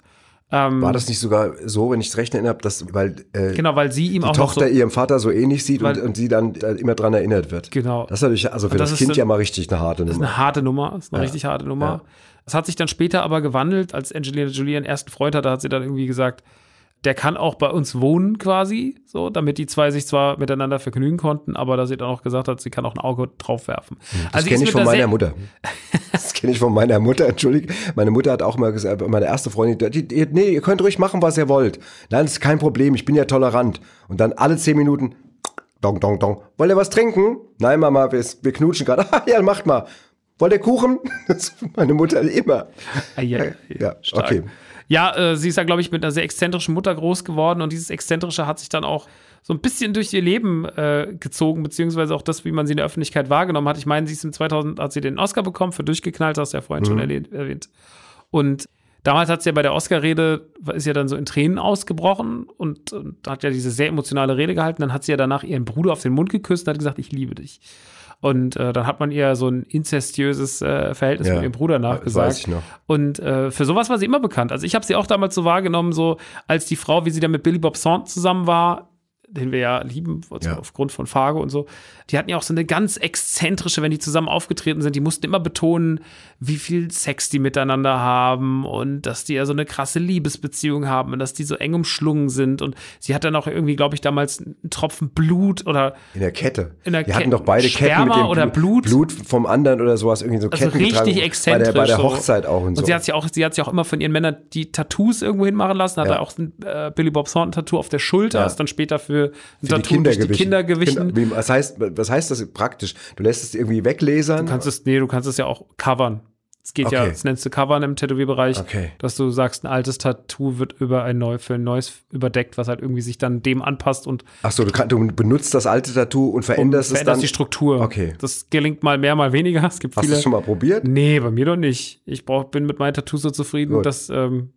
S1: Ähm,
S2: War das nicht sogar so, wenn ich es recht erinnere, dass, weil äh,
S1: genau, weil sie ihm
S2: die
S1: auch
S2: Tochter
S1: so,
S2: ihrem Vater so ähnlich sieht und,
S1: Weil-
S2: und sie dann äh, immer dran erinnert wird?
S1: Genau.
S2: Das ist natürlich, also für
S1: Und das
S2: das, Kind
S1: so-
S2: ja mal richtig eine harte
S1: Das ist
S2: Nummer.
S1: eine harte Nummer, ist eine
S2: Ja.
S1: richtig harte Nummer.
S2: Ja.
S1: Es hat sich dann später aber gewandelt, als Angelina Jolie ihren ersten Freund hatte, hat sie dann irgendwie gesagt, der kann auch bei uns wohnen quasi, so, damit die zwei sich zwar miteinander vergnügen konnten, aber dass sie dann auch gesagt hat, sie kann auch ein Auge drauf werfen.
S2: Das
S1: sie
S2: kenne ich von
S1: einer
S2: meiner Mutter. Das kenne ich von meiner Mutter, entschuldige. Meine Mutter hat auch mal gesagt, meine erste Freundin, die, die, nee, ihr könnt ruhig machen, was ihr wollt. Nein, das ist kein Problem, ich bin ja tolerant. Und dann alle zehn Minuten, dong, dong, dong. Wollt ihr was trinken? Nein, Mama, wir, wir knutschen gerade. Ja, macht mal. Wollt ihr Kuchen? Das ist meine Mutter immer.
S1: Ah, ja,
S2: Ja,
S1: stark.
S2: okay.
S1: Ja, äh, sie ist ja, glaube ich, mit einer sehr exzentrischen Mutter groß geworden und dieses Exzentrische hat sich dann auch so ein bisschen durch ihr Leben äh, gezogen, beziehungsweise auch das, wie man sie in der Öffentlichkeit wahrgenommen hat. Ich meine, sie ist im 2000, hat sie den Oscar bekommen für Durchgeknallt, hast du ja vorhin schon erwähnt- erwähnt. Und damals hat sie ja bei der Oscar-Rede, ist ja dann so in Tränen ausgebrochen und, und hat ja diese sehr emotionale Rede gehalten. Dann hat sie ja danach ihren Bruder auf den Mund geküsst und hat gesagt, ich liebe dich. Und äh, dann hat man ihr so ein inzestiöses äh, Verhältnis
S2: Ja,
S1: mit ihrem Bruder nachgesagt.
S2: weiß ich noch.
S1: Und äh, für sowas war sie immer bekannt. Also ich habe sie auch damals so wahrgenommen, so als die Frau, wie sie dann mit Billy Bob Thornton zusammen war, den wir ja lieben, also
S2: Ja.
S1: aufgrund von Fargo und so. Die hatten ja auch so eine ganz exzentrische, wenn die zusammen aufgetreten sind, die mussten immer betonen, wie viel Sex die miteinander haben und dass die ja so eine krasse Liebesbeziehung haben und dass die so eng umschlungen sind. Und sie hat dann auch irgendwie, glaube ich, damals einen Tropfen Blut oder
S2: In der Kette.
S1: In der
S2: die hatten
S1: Ke-
S2: doch beide Ketten
S1: Sperma
S2: mit dem
S1: oder Blut?
S2: Blut vom anderen oder sowas, irgendwie so
S1: also
S2: Ketten
S1: richtig exzentrisch.
S2: Bei der, bei der
S1: so.
S2: Hochzeit auch und so.
S1: Und sie hat sich auch, sie hat sich auch immer von ihren Männern die Tattoos irgendwo hinmachen lassen, hat
S2: Ja.
S1: er auch ein äh, Billy Bob Thornton Tattoo auf der Schulter,
S2: Ja.
S1: ist dann später für ein
S2: Für
S1: Tattoo durch die Kinder gewichen.
S2: Genau, wie- Was heißt, was heißt das praktisch? Du lässt es irgendwie weglesern?
S1: Du kannst es, nee, du kannst es ja auch covern. Es geht ja,
S2: Okay.
S1: das nennst du covern im Tätowierbereich,
S2: Okay.
S1: dass du sagst, ein altes Tattoo wird über ein neu, für ein neues überdeckt, was halt irgendwie sich dann dem anpasst und
S2: Ach so, du, kann, du benutzt das alte Tattoo und veränderst, es
S1: veränderst
S2: dann.
S1: die Struktur.
S2: Okay.
S1: Das gelingt mal mehr, mal weniger. Es gibt
S2: Hast du es schon mal probiert?
S1: Nee, bei mir doch nicht. Ich brauch, bin mit meinen Tattoos so zufrieden,
S2: Gut.
S1: dass, ähm,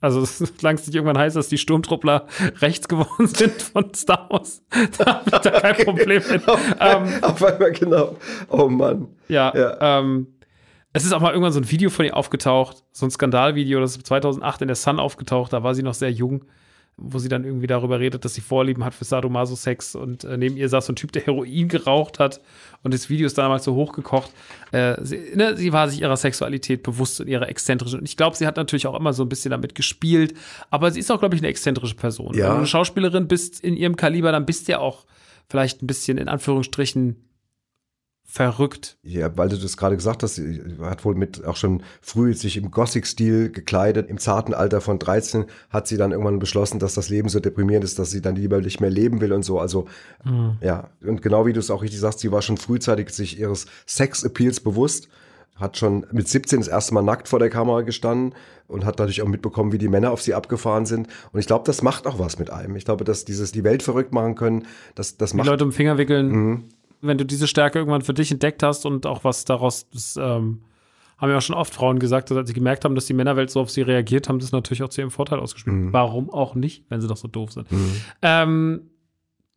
S1: also solange es nicht irgendwann heißt, dass die Sturmtruppler rechts geworden sind von Star Wars, da habe ich da kein Problem mit. ähm,
S2: Auf einmal, genau. Oh Mann.
S1: ja,
S2: Ja.
S1: Ähm, es ist auch mal irgendwann so ein Video von ihr aufgetaucht, so ein Skandalvideo, das ist 2008 in der Sun aufgetaucht, da war sie noch sehr jung, wo sie dann irgendwie darüber redet, dass sie Vorlieben hat für Sadomaso-Sex und äh, neben ihr saß so ein Typ, der Heroin geraucht hat und das Video ist damals so hochgekocht. Äh, sie, ne, sie war sich ihrer Sexualität bewusst und ihrer exzentrischen. Und ich glaube, sie hat natürlich auch immer so ein bisschen damit gespielt, aber sie ist auch, glaube ich, eine exzentrische Person.
S2: Ja.
S1: Wenn du eine Schauspielerin bist in ihrem Kaliber, dann bist du ja auch vielleicht ein bisschen in Anführungsstrichen verrückt.
S2: Ja, weil du das gerade gesagt hast, sie hat wohl mit auch schon früh sich im Gothic-Stil gekleidet. Im zarten Alter von 13 hat sie dann irgendwann beschlossen, dass das Leben so deprimierend ist, dass sie dann lieber nicht mehr leben will und so. Also, ja. Und genau wie du es auch richtig sagst, sie war schon frühzeitig sich ihres Sex-Appeals bewusst. Hat schon mit 17 das erste Mal nackt vor der Kamera gestanden und hat dadurch auch mitbekommen, wie die Männer auf sie abgefahren sind. Und ich glaube, das macht auch was mit einem. Ich glaube, dass dieses die Welt verrückt machen können, das, das
S1: die
S2: macht
S1: Leute um Finger wickeln.
S2: Mhm.
S1: Wenn du diese Stärke irgendwann für dich entdeckt hast und auch was daraus, das ähm, haben ja auch schon oft Frauen gesagt, dass als sie gemerkt haben, dass die Männerwelt so auf sie reagiert, haben das natürlich auch zu ihrem Vorteil ausgespielt.
S2: Mhm.
S1: Warum auch nicht, wenn sie doch so doof sind? Ähm,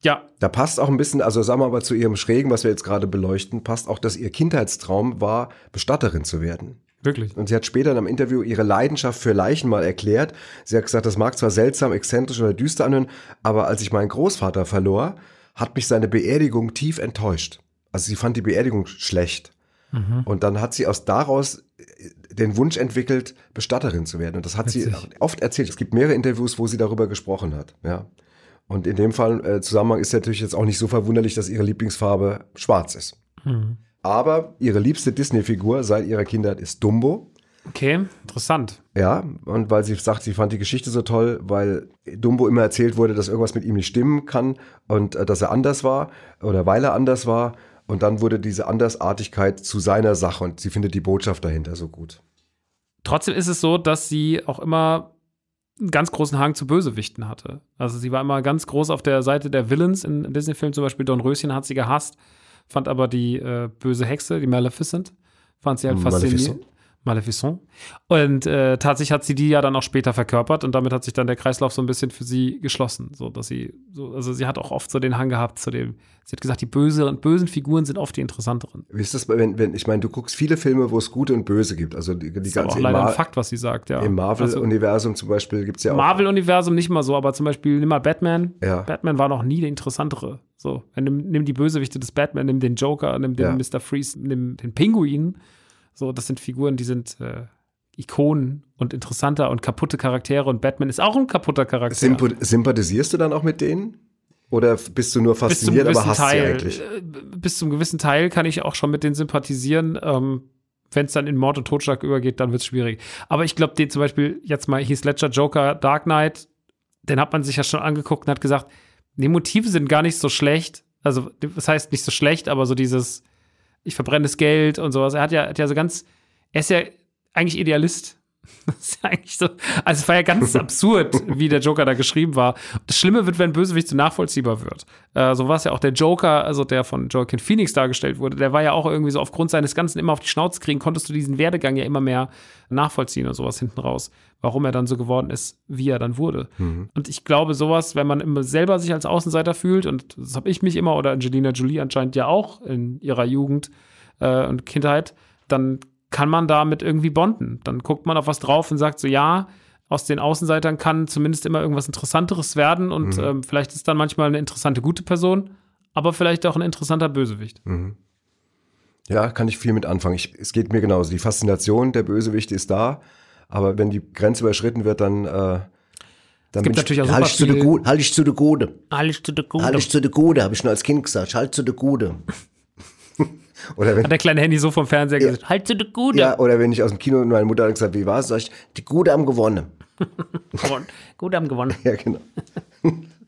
S1: ja,
S2: Da passt auch ein bisschen, also sagen wir aber zu ihrem Schrägen, was wir jetzt gerade beleuchten, passt auch, dass ihr Kindheitstraum war, Bestatterin zu werden.
S1: wirklich.
S2: Und sie hat später in einem Interview ihre Leidenschaft für Leichen mal erklärt. Sie hat gesagt, das mag zwar seltsam, exzentrisch oder düster anhören, aber als ich meinen Großvater verlor, hat mich seine Beerdigung tief enttäuscht. Also sie fand die Beerdigung schlecht. Und dann hat sie aus daraus äh, den Wunsch entwickelt, Bestatterin zu werden. Und das hat sie
S1: Witzig.
S2: oft erzählt. Es gibt mehrere Interviews, wo sie darüber gesprochen hat. Ja. Und in dem Fall, äh, Zusammenhang ist natürlich jetzt auch nicht so verwunderlich, dass ihre Lieblingsfarbe schwarz ist. Aber ihre liebste Disney-Figur seit ihrer Kindheit ist Dumbo.
S1: Okay, interessant.
S2: Ja, und weil sie sagt, sie fand die Geschichte so toll, weil Dumbo immer erzählt wurde, dass irgendwas mit ihm nicht stimmen kann und äh, dass er anders war oder weil er anders war. Und dann wurde diese Andersartigkeit zu seiner Sache und sie findet die Botschaft dahinter so gut.
S1: Trotzdem ist es so, dass sie auch immer einen ganz großen Hang zu Bösewichten hatte. Also sie war immer ganz groß auf der Seite der Villains in Disney-Filmen, zum Beispiel Don Röschen hat sie gehasst, fand aber die äh, böse Hexe, die Maleficent, fand sie halt faszinierend.
S2: Maleficent.
S1: Und äh, tatsächlich hat sie die ja dann auch später verkörpert und damit hat sich dann der Kreislauf so ein bisschen für sie geschlossen. So, dass sie, so, also sie hat auch oft so den Hang gehabt zu dem, sie hat gesagt, die böse, bösen Figuren sind oft die interessanteren.
S2: Wie ist das, wenn, wenn ich meine, du guckst viele Filme, wo es Gute und Böse gibt. Also die, die
S1: Das ist
S2: ganze
S1: auch
S2: im,
S1: leider ein
S2: Mar
S1: Fakt, was sie sagt, ja.
S2: im
S1: Also,
S2: Marvel-Universum zum Beispiel gibt es ja auch.
S1: Marvel-Universum nicht mal so, aber zum Beispiel nimm mal Batman.
S2: Ja.
S1: Batman war noch nie der interessantere. So, du, nimm die Bösewichte des Batman, nimm den Joker, nimm den
S2: Ja.
S1: Mr. Freeze, nimm den Pinguin. So, das sind Figuren, die sind äh, Ikonen und interessanter und kaputte Charaktere und Batman ist auch ein kaputter Charakter.
S2: Sympo sympathisierst du dann auch mit denen? Oder bist du nur fasziniert, aber hast
S1: Teil,
S2: sie eigentlich?
S1: äh, bis zum gewissen Teil kann ich auch schon mit denen sympathisieren. Ähm, Wenn es dann in Mord und Totschlag übergeht, dann wird es schwierig. Aber ich glaube, den zum Beispiel jetzt mal Heath Ledger Joker Dark Knight, den hat man sich ja schon angeguckt und hat gesagt, die Motive sind gar nicht so schlecht. Also, das heißt nicht so schlecht, aber so dieses, ich verbrenne das Geld und sowas. Er hat ja, hat ja so ganz, er ist ja eigentlich Idealist. Das ist ja eigentlich so, also es war ja ganz absurd, wie der Joker da geschrieben war. Das Schlimme wird, wenn Bösewicht so nachvollziehbar wird. Äh, so war es ja auch der Joker, also der von Joaquin Phoenix dargestellt wurde, der war ja auch irgendwie so aufgrund seines Ganzen immer auf die Schnauze kriegen, konntest du diesen Werdegang ja immer mehr nachvollziehen und sowas hinten raus, warum er dann so geworden ist, wie er dann wurde. Und ich glaube, sowas, wenn man immer selber sich als Außenseiter fühlt, und das habe ich mich immer, oder Angelina Jolie anscheinend ja auch in ihrer Jugend äh, und Kindheit, dann kann man damit irgendwie bonden. Dann guckt man auf was drauf und sagt so, ja, aus den Außenseitern kann zumindest immer irgendwas Interessanteres werden und ähm, vielleicht ist dann manchmal eine interessante gute Person, aber vielleicht auch ein interessanter Bösewicht.
S2: Ja, kann ich viel mit anfangen. Ich, es geht mir genauso. Die Faszination der Bösewichte ist da, aber wenn die Grenze überschritten wird, dann, äh, dann
S1: gibt
S2: bin ich-
S1: natürlich auch
S4: Halt ich zu. Gute, halt ich zu der Gute.
S1: Alles zu der Gute.
S4: Halt ich zu der habe ich schon als Kind gesagt. Halt zu der Gute.
S2: Oder wenn
S1: Hat der kleine Handy so vom Fernseher gesagt, halt zu der Gute.
S2: ja, oder wenn ich aus dem Kino und meine Mutter hat gesagt, wie war es, sag ich, die Gute gewonnen.
S1: Gewonnen. Gut haben gewonnen.
S2: Ja, genau.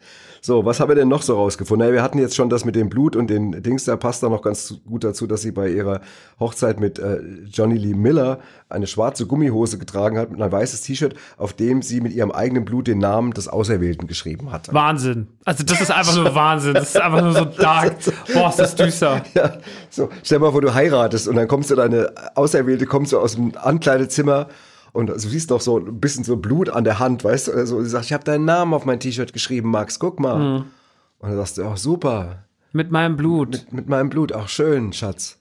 S2: So, was haben wir denn noch so rausgefunden? Naja, wir hatten jetzt schon das mit dem Blut und den Dings, da passt da noch ganz gut dazu, dass sie bei ihrer Hochzeit mit äh, Johnny Lee Miller eine schwarze Gummihose getragen hat mit ein weißes T-Shirt, auf dem sie mit ihrem eigenen Blut den Namen des Auserwählten geschrieben hat.
S1: Wahnsinn. Also das ist einfach nur Wahnsinn. Das ist einfach nur so dark. Boah, ist das düster.
S2: Ja, so, stell mal vor, du heiratest und dann kommst du, deine Auserwählte kommt so aus dem Ankleidezimmer und du siehst doch so ein bisschen so Blut an der Hand, weißt du? Also, sie sagt, ich habe deinen Namen auf mein T-Shirt geschrieben, Max, guck mal. Und dann sagst du, ach super,
S1: Mit meinem Blut.
S2: mit meinem Blut, auch schön, Schatz.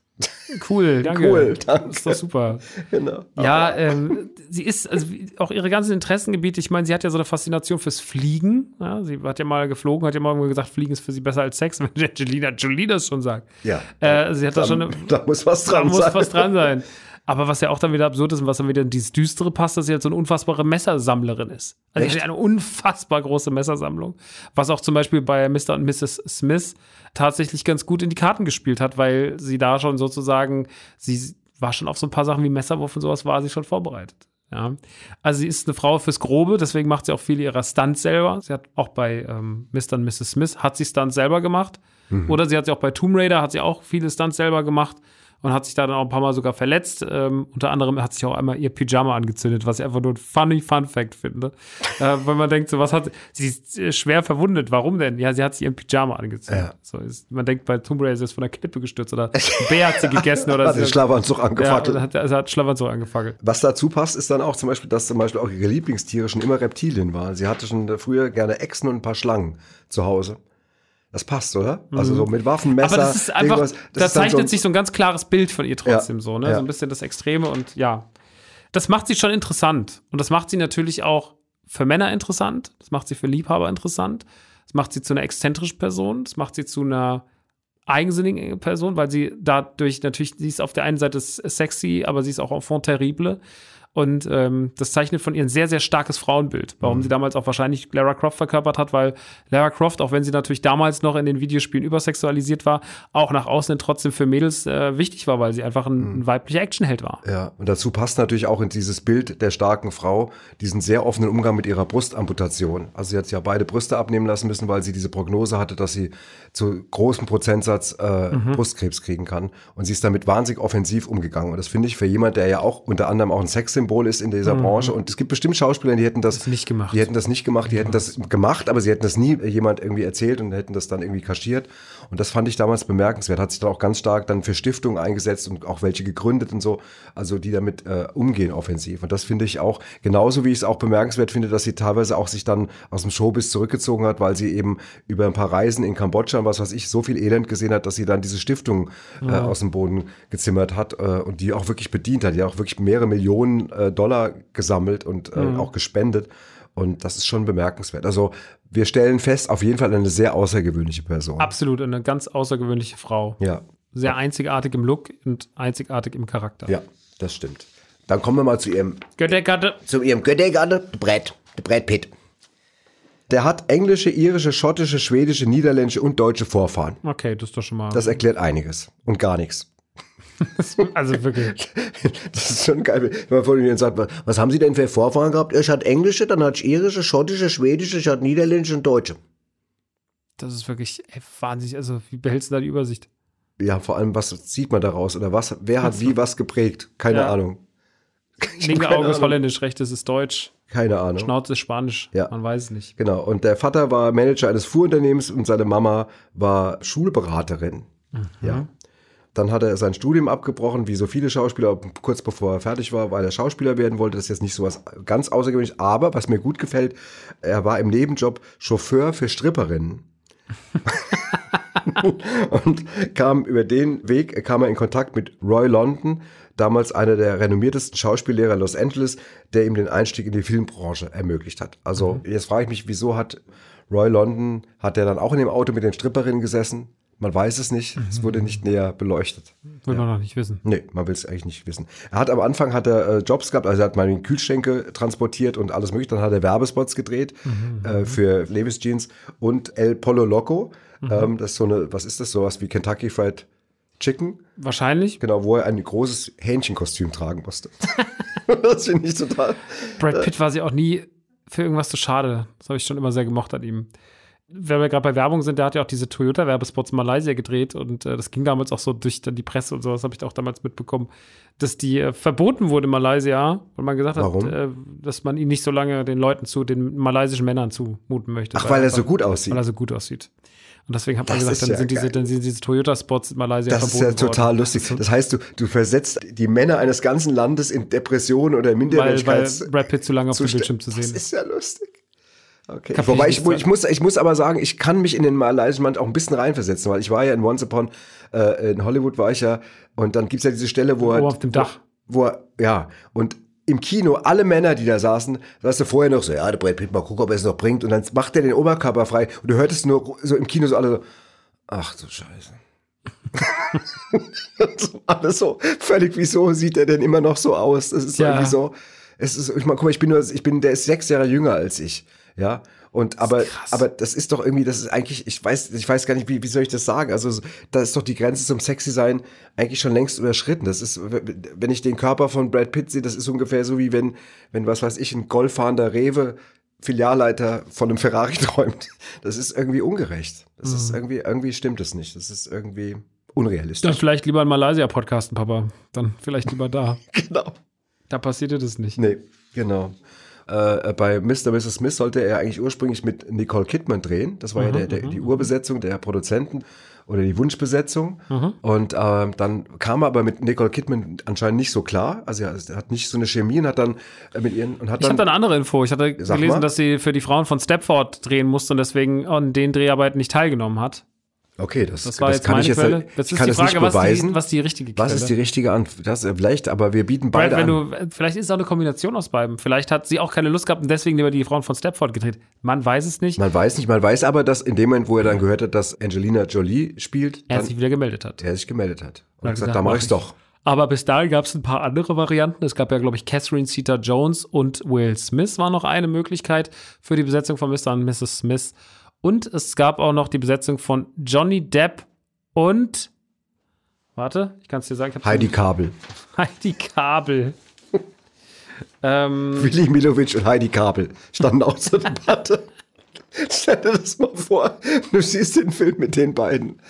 S1: Cool, danke.
S2: Cool, danke.
S1: Das ist doch super.
S2: Genau.
S1: Ja, ähm, sie ist, also auch ihre ganzen Interessengebiete, ich meine, sie hat ja so eine Faszination fürs Fliegen. Ja, sie hat ja mal geflogen, hat ja mal gesagt, Fliegen ist für sie besser als Sex, wenn Angelina Jolie das schon sagt.
S2: Ja.
S1: Äh, sie hat da
S2: Da,
S1: schon eine,
S2: da muss was
S1: da
S2: dran
S1: muss
S2: sein.
S1: was dran sein. Aber was ja auch dann wieder absurd ist und was dann wieder in dieses Düstere passt, dass sie halt so eine unfassbare Messersammlerin ist. Also
S2: Echt?
S1: eine unfassbar große Messersammlung. Was auch zum Beispiel bei Mr. und Mrs. Smith tatsächlich ganz gut in die Karten gespielt hat, weil sie da schon sozusagen, sie war schon auf so ein paar Sachen wie Messerwurf und sowas, war sie schon vorbereitet. Ja. Also sie ist eine Frau fürs Grobe, deswegen macht sie auch viele ihrer Stunts selber. Sie hat auch bei ähm, Mr. und Mrs. Smith, hat sie Stunts selber gemacht. Oder sie hat sie auch bei Tomb Raider, hat sie auch viele Stunts selber gemacht und hat sich da dann auch ein paar Mal sogar verletzt. Ähm, unter anderem hat sich auch einmal ihr Pyjama angezündet, was ich einfach nur ein funny Fun Fact finde. äh, weil man denkt, so was hat sie ist äh, schwer verwundet. Warum denn? Ja, sie hat sich ihren Pyjama angezündet.
S2: Ja.
S1: So ist, man denkt bei Tomb Raider, sie ist von der Klippe gestürzt oder ein Bär hat sie gegessen oder
S2: Hat den Schlafanzug
S1: ja,
S2: angefackelt.
S1: oder hat, also hat Schlafanzug angefackelt.
S2: Was dazu passt, ist dann auch zum Beispiel, dass zum Beispiel auch ihre Lieblingstiere schon immer Reptilien waren. Sie hatte schon früher gerne Echsen und ein paar Schlangen zu Hause. Das passt, oder? Also so mit Waffen, Messer.
S1: Mhm. Aber das ist einfach,
S2: irgendwas.
S1: da
S2: Das ist
S1: zeichnet
S2: so,
S1: sich so ein ganz klares Bild von ihr trotzdem
S2: Ja,
S1: so, ne?
S2: ja.
S1: So ein bisschen das Extreme und ja. Das macht sie schon interessant. Und das macht sie natürlich auch für Männer interessant. Das macht sie für Liebhaber interessant. Das macht sie zu einer exzentrischen Person. Das macht sie zu einer eigensinnigen Person, weil sie dadurch natürlich, sie ist auf der einen Seite sexy, aber sie ist auch enfant terrible. Und ähm, das zeichnet von ihr ein sehr, sehr starkes Frauenbild. Warum
S2: Mhm.
S1: sie damals auch wahrscheinlich Lara Croft verkörpert hat, weil Lara Croft, auch wenn sie natürlich damals noch in den Videospielen übersexualisiert war, auch nach außen trotzdem für Mädels äh, wichtig war, weil sie einfach ein,
S2: Mhm.
S1: ein weiblicher Actionheld war.
S2: Ja, und dazu passt natürlich auch in dieses Bild der starken Frau diesen sehr offenen Umgang mit ihrer Brustamputation. Also sie hat sich ja beide Brüste abnehmen lassen müssen, weil sie diese Prognose hatte, dass sie zu großem Prozentsatz äh,
S1: Mhm.
S2: Brustkrebs kriegen kann. Und sie ist damit wahnsinnig offensiv umgegangen. Und das finde ich für jemand, der ja auch unter anderem auch ein Sexsymbol Statussymbol ist in dieser Branche. Und es gibt bestimmt Schauspieler, die hätten das,
S1: Das nicht gemacht.
S2: Die hätten das nicht gemacht, die hätten das gemacht, aber sie hätten das nie jemand irgendwie erzählt und hätten das dann irgendwie kaschiert. Und das fand ich damals bemerkenswert. Hat sich dann auch ganz stark dann für Stiftungen eingesetzt und auch welche gegründet und so, also die damit äh, umgehen offensiv. Und das finde ich auch genauso, wie ich es auch bemerkenswert finde, dass sie teilweise auch sich dann aus dem Showbiz zurückgezogen hat, weil sie eben über ein paar Reisen in Kambodscha und was weiß ich so viel Elend gesehen hat, dass sie dann diese Stiftung äh, aus dem Boden gezimmert hat äh, und die auch wirklich bedient hat. Die auch wirklich mehrere Millionen äh, Dollar gesammelt und äh, auch gespendet. Und das ist schon bemerkenswert. Also wir stellen fest, auf jeden Fall eine sehr außergewöhnliche Person.
S1: Absolut, eine ganz außergewöhnliche Frau.
S2: Ja,
S1: Sehr einzigartig im Look und einzigartig im Charakter.
S2: ja, das stimmt. Dann kommen wir mal zu ihrem,
S1: Göttergatte.
S4: Zu ihrem Göttergatte, der Brett, der Brett Pitt.
S2: der hat englische, irische, schottische, schwedische, niederländische und deutsche Vorfahren.
S1: Okay, das ist doch schon mal.
S2: Das erklärt einiges und gar nichts.
S1: Also wirklich.
S2: Das ist schon geil, wenn man vor ihnen sagt, was, was haben Sie denn für Vorfahren gehabt? Ich hatte englische, dann hatte ich irische, schottische, schwedische, ich hatte niederländische und deutsche.
S1: Das ist wirklich ey, wahnsinnig. Also, wie behältst du da die Übersicht?
S2: Ja, vor allem, was sieht man daraus? Oder was, wer hat wie was geprägt? Keine
S1: Ja.
S2: Ahnung.
S1: Linke Auge ist holländisch, rechtes ist deutsch,
S2: Keine Ahnung.
S1: Schnauze ist spanisch.
S2: Ja.
S1: Man weiß es nicht.
S2: Genau. Und der Vater war Manager eines Fuhrunternehmens und seine Mama war Schulberaterin. Ja. Dann hat er sein Studium abgebrochen, wie so viele Schauspieler, kurz bevor er fertig war, weil er Schauspieler werden wollte. Das ist jetzt nicht so was ganz außergewöhnliches. Aber was mir gut gefällt, er war im Nebenjob Chauffeur für Stripperinnen. und kam über den Weg, kam er in Kontakt mit Roy London, damals einer der renommiertesten Schauspiellehrer Los Angeles, der ihm den Einstieg in die Filmbranche ermöglicht hat. Also jetzt frage ich mich, wieso hat Roy London, hat er dann auch in dem Auto mit den Stripperinnen gesessen? Man weiß es nicht, es wurde nicht näher beleuchtet.
S1: Will man noch nicht wissen.
S2: Nee, man will es eigentlich nicht wissen. Er hat am Anfang hat er äh, Jobs gehabt, also er hat mal den Kühlschränke transportiert und alles mögliche. Dann hat er Werbespots gedreht äh, für Levis Jeans und El Polo Loco. Ähm, das ist so eine, was ist das, sowas wie Kentucky Fried Chicken?
S1: Wahrscheinlich.
S2: Genau, wo er ein großes Hähnchenkostüm tragen musste. das finde ich total.
S1: Brad Pitt war sie auch nie für irgendwas zu schade. Das habe ich schon immer sehr gemocht an ihm. Wenn wir gerade bei Werbung sind, der hat ja auch diese Toyota-Werbespots in Malaysia gedreht und äh, das ging damals auch so durch dann die Presse und sowas, habe ich auch damals mitbekommen, dass die äh, verboten wurde in Malaysia, weil man gesagt
S2: Warum?
S1: hat, äh, dass man ihn nicht so lange den Leuten zu, den malaysischen Männern zumuten möchte.
S2: Ach, weil er so gut aussieht.
S1: Weil er so gut aussieht. Und deswegen hat man
S2: Das
S1: gesagt,
S2: ist
S1: dann,
S2: ja
S1: sind diese, dann sind diese Toyota-Spots in Malaysia
S2: Das ist
S1: verboten
S2: ja total
S1: worden.
S2: lustig. Das heißt, du, du versetzt die Männer eines ganzen Landes in Depressionen oder
S1: Weil, weil
S2: Minderwertigkeits...
S1: Brad Pitt zu lange auf dem Bildschirm zu sehen
S2: Das
S1: ist.
S2: ist ja lustig. Okay. Wobei
S1: ich
S2: ich, muss, ich muss aber sagen, ich kann mich in den malaysischen Mann auch ein bisschen reinversetzen, weil ich war ja in Once Upon, äh, in Hollywood war ich ja, und dann gibt's ja diese Stelle, wo er.
S1: Auf dem Dach.
S2: Wo, er, ja, und im Kino, alle Männer, die da saßen, sagst du vorher noch so, ja, der Brad Pitt, mal gucken, ob er es noch bringt, und dann macht er den Oberkörper frei, und du hörtest nur so im Kino so alle so, ach du Scheiße. so, alles so völlig, wieso sieht er denn immer noch so aus? Das ist
S1: Ja.
S2: irgendwie so. Es ist, ich meine, guck mal, ich bin nur, ich bin, der ist sechs Jahre jünger als ich, ja. Und aber, aber das ist doch irgendwie, das ist eigentlich, ich weiß, ich weiß gar nicht, wie, wie soll ich das sagen? Also so, da ist doch die Grenze zum Sexy sein eigentlich schon längst überschritten. Das ist, wenn ich den Körper von Brad Pitt sehe, das ist ungefähr so wie wenn, wenn was weiß ich, ein golffahrender Rewe Filialleiter von einem Ferrari träumt. Das ist irgendwie ungerecht. Das ist irgendwie, irgendwie stimmt es nicht. Das ist irgendwie unrealistisch.
S1: Dann vielleicht lieber in Malaysia podcasten, Papa. Dann vielleicht lieber da.
S2: genau.
S1: Da passierte das nicht.
S2: Nee, genau. Äh, bei Mr. Mrs. Smith sollte er eigentlich ursprünglich mit Nicole Kidman drehen. Das war ja der, der, die Urbesetzung der Produzenten oder die Wunschbesetzung. Und ähm, dann kam er aber mit Nicole Kidman anscheinend nicht so klar. Also er, er hat nicht so eine Chemie und hat dann äh, mit ihren und hat
S1: Ich habe
S2: dann
S1: eine andere Info. Ich hatte gelesen,
S2: mal.
S1: dass sie für die Frauen von Stepford drehen musste und deswegen an den Dreharbeiten nicht teilgenommen hat.
S2: Okay, das,
S1: Das jetzt
S2: kann ich jetzt,
S1: Quelle.
S2: ich
S1: Das ist
S2: kann
S1: die Frage,
S2: nicht
S1: was
S2: beweisen.
S1: die, was die richtige Quelle
S2: Was ist die richtige Antwort? Das äh, vielleicht, aber wir bieten
S1: Brad,
S2: beide
S1: wenn
S2: an.
S1: du, vielleicht ist es auch eine Kombination aus beiden. Vielleicht hat sie auch keine Lust gehabt und deswegen lieber die Frauen von Stepford gedreht. Man weiß es nicht.
S2: Man weiß nicht, man weiß aber, dass in dem Moment, wo er dann gehört hat, dass Angelina Jolie spielt,
S1: er sich wieder gemeldet hat.
S2: er sich gemeldet hat. Und
S1: hat
S2: hat gesagt,
S1: gesagt,
S2: da mache
S1: mach
S2: ich's
S1: ich.
S2: doch.
S1: Aber bis dahin gab es ein paar andere Varianten. Es gab ja, glaube ich, Catherine Zeta Jones und Will Smith war noch eine Möglichkeit für die Besetzung von Mr. und Mrs. Smith. Und es gab auch noch die Besetzung von Johnny Depp und warte, ich kann es dir sagen. ich
S2: Heidi Kabel.
S1: Heidi Kabel. ähm,
S2: Willi Milovic und Heidi Kabel standen auch zur Debatte. Stell dir das mal vor, du siehst den Film mit den beiden.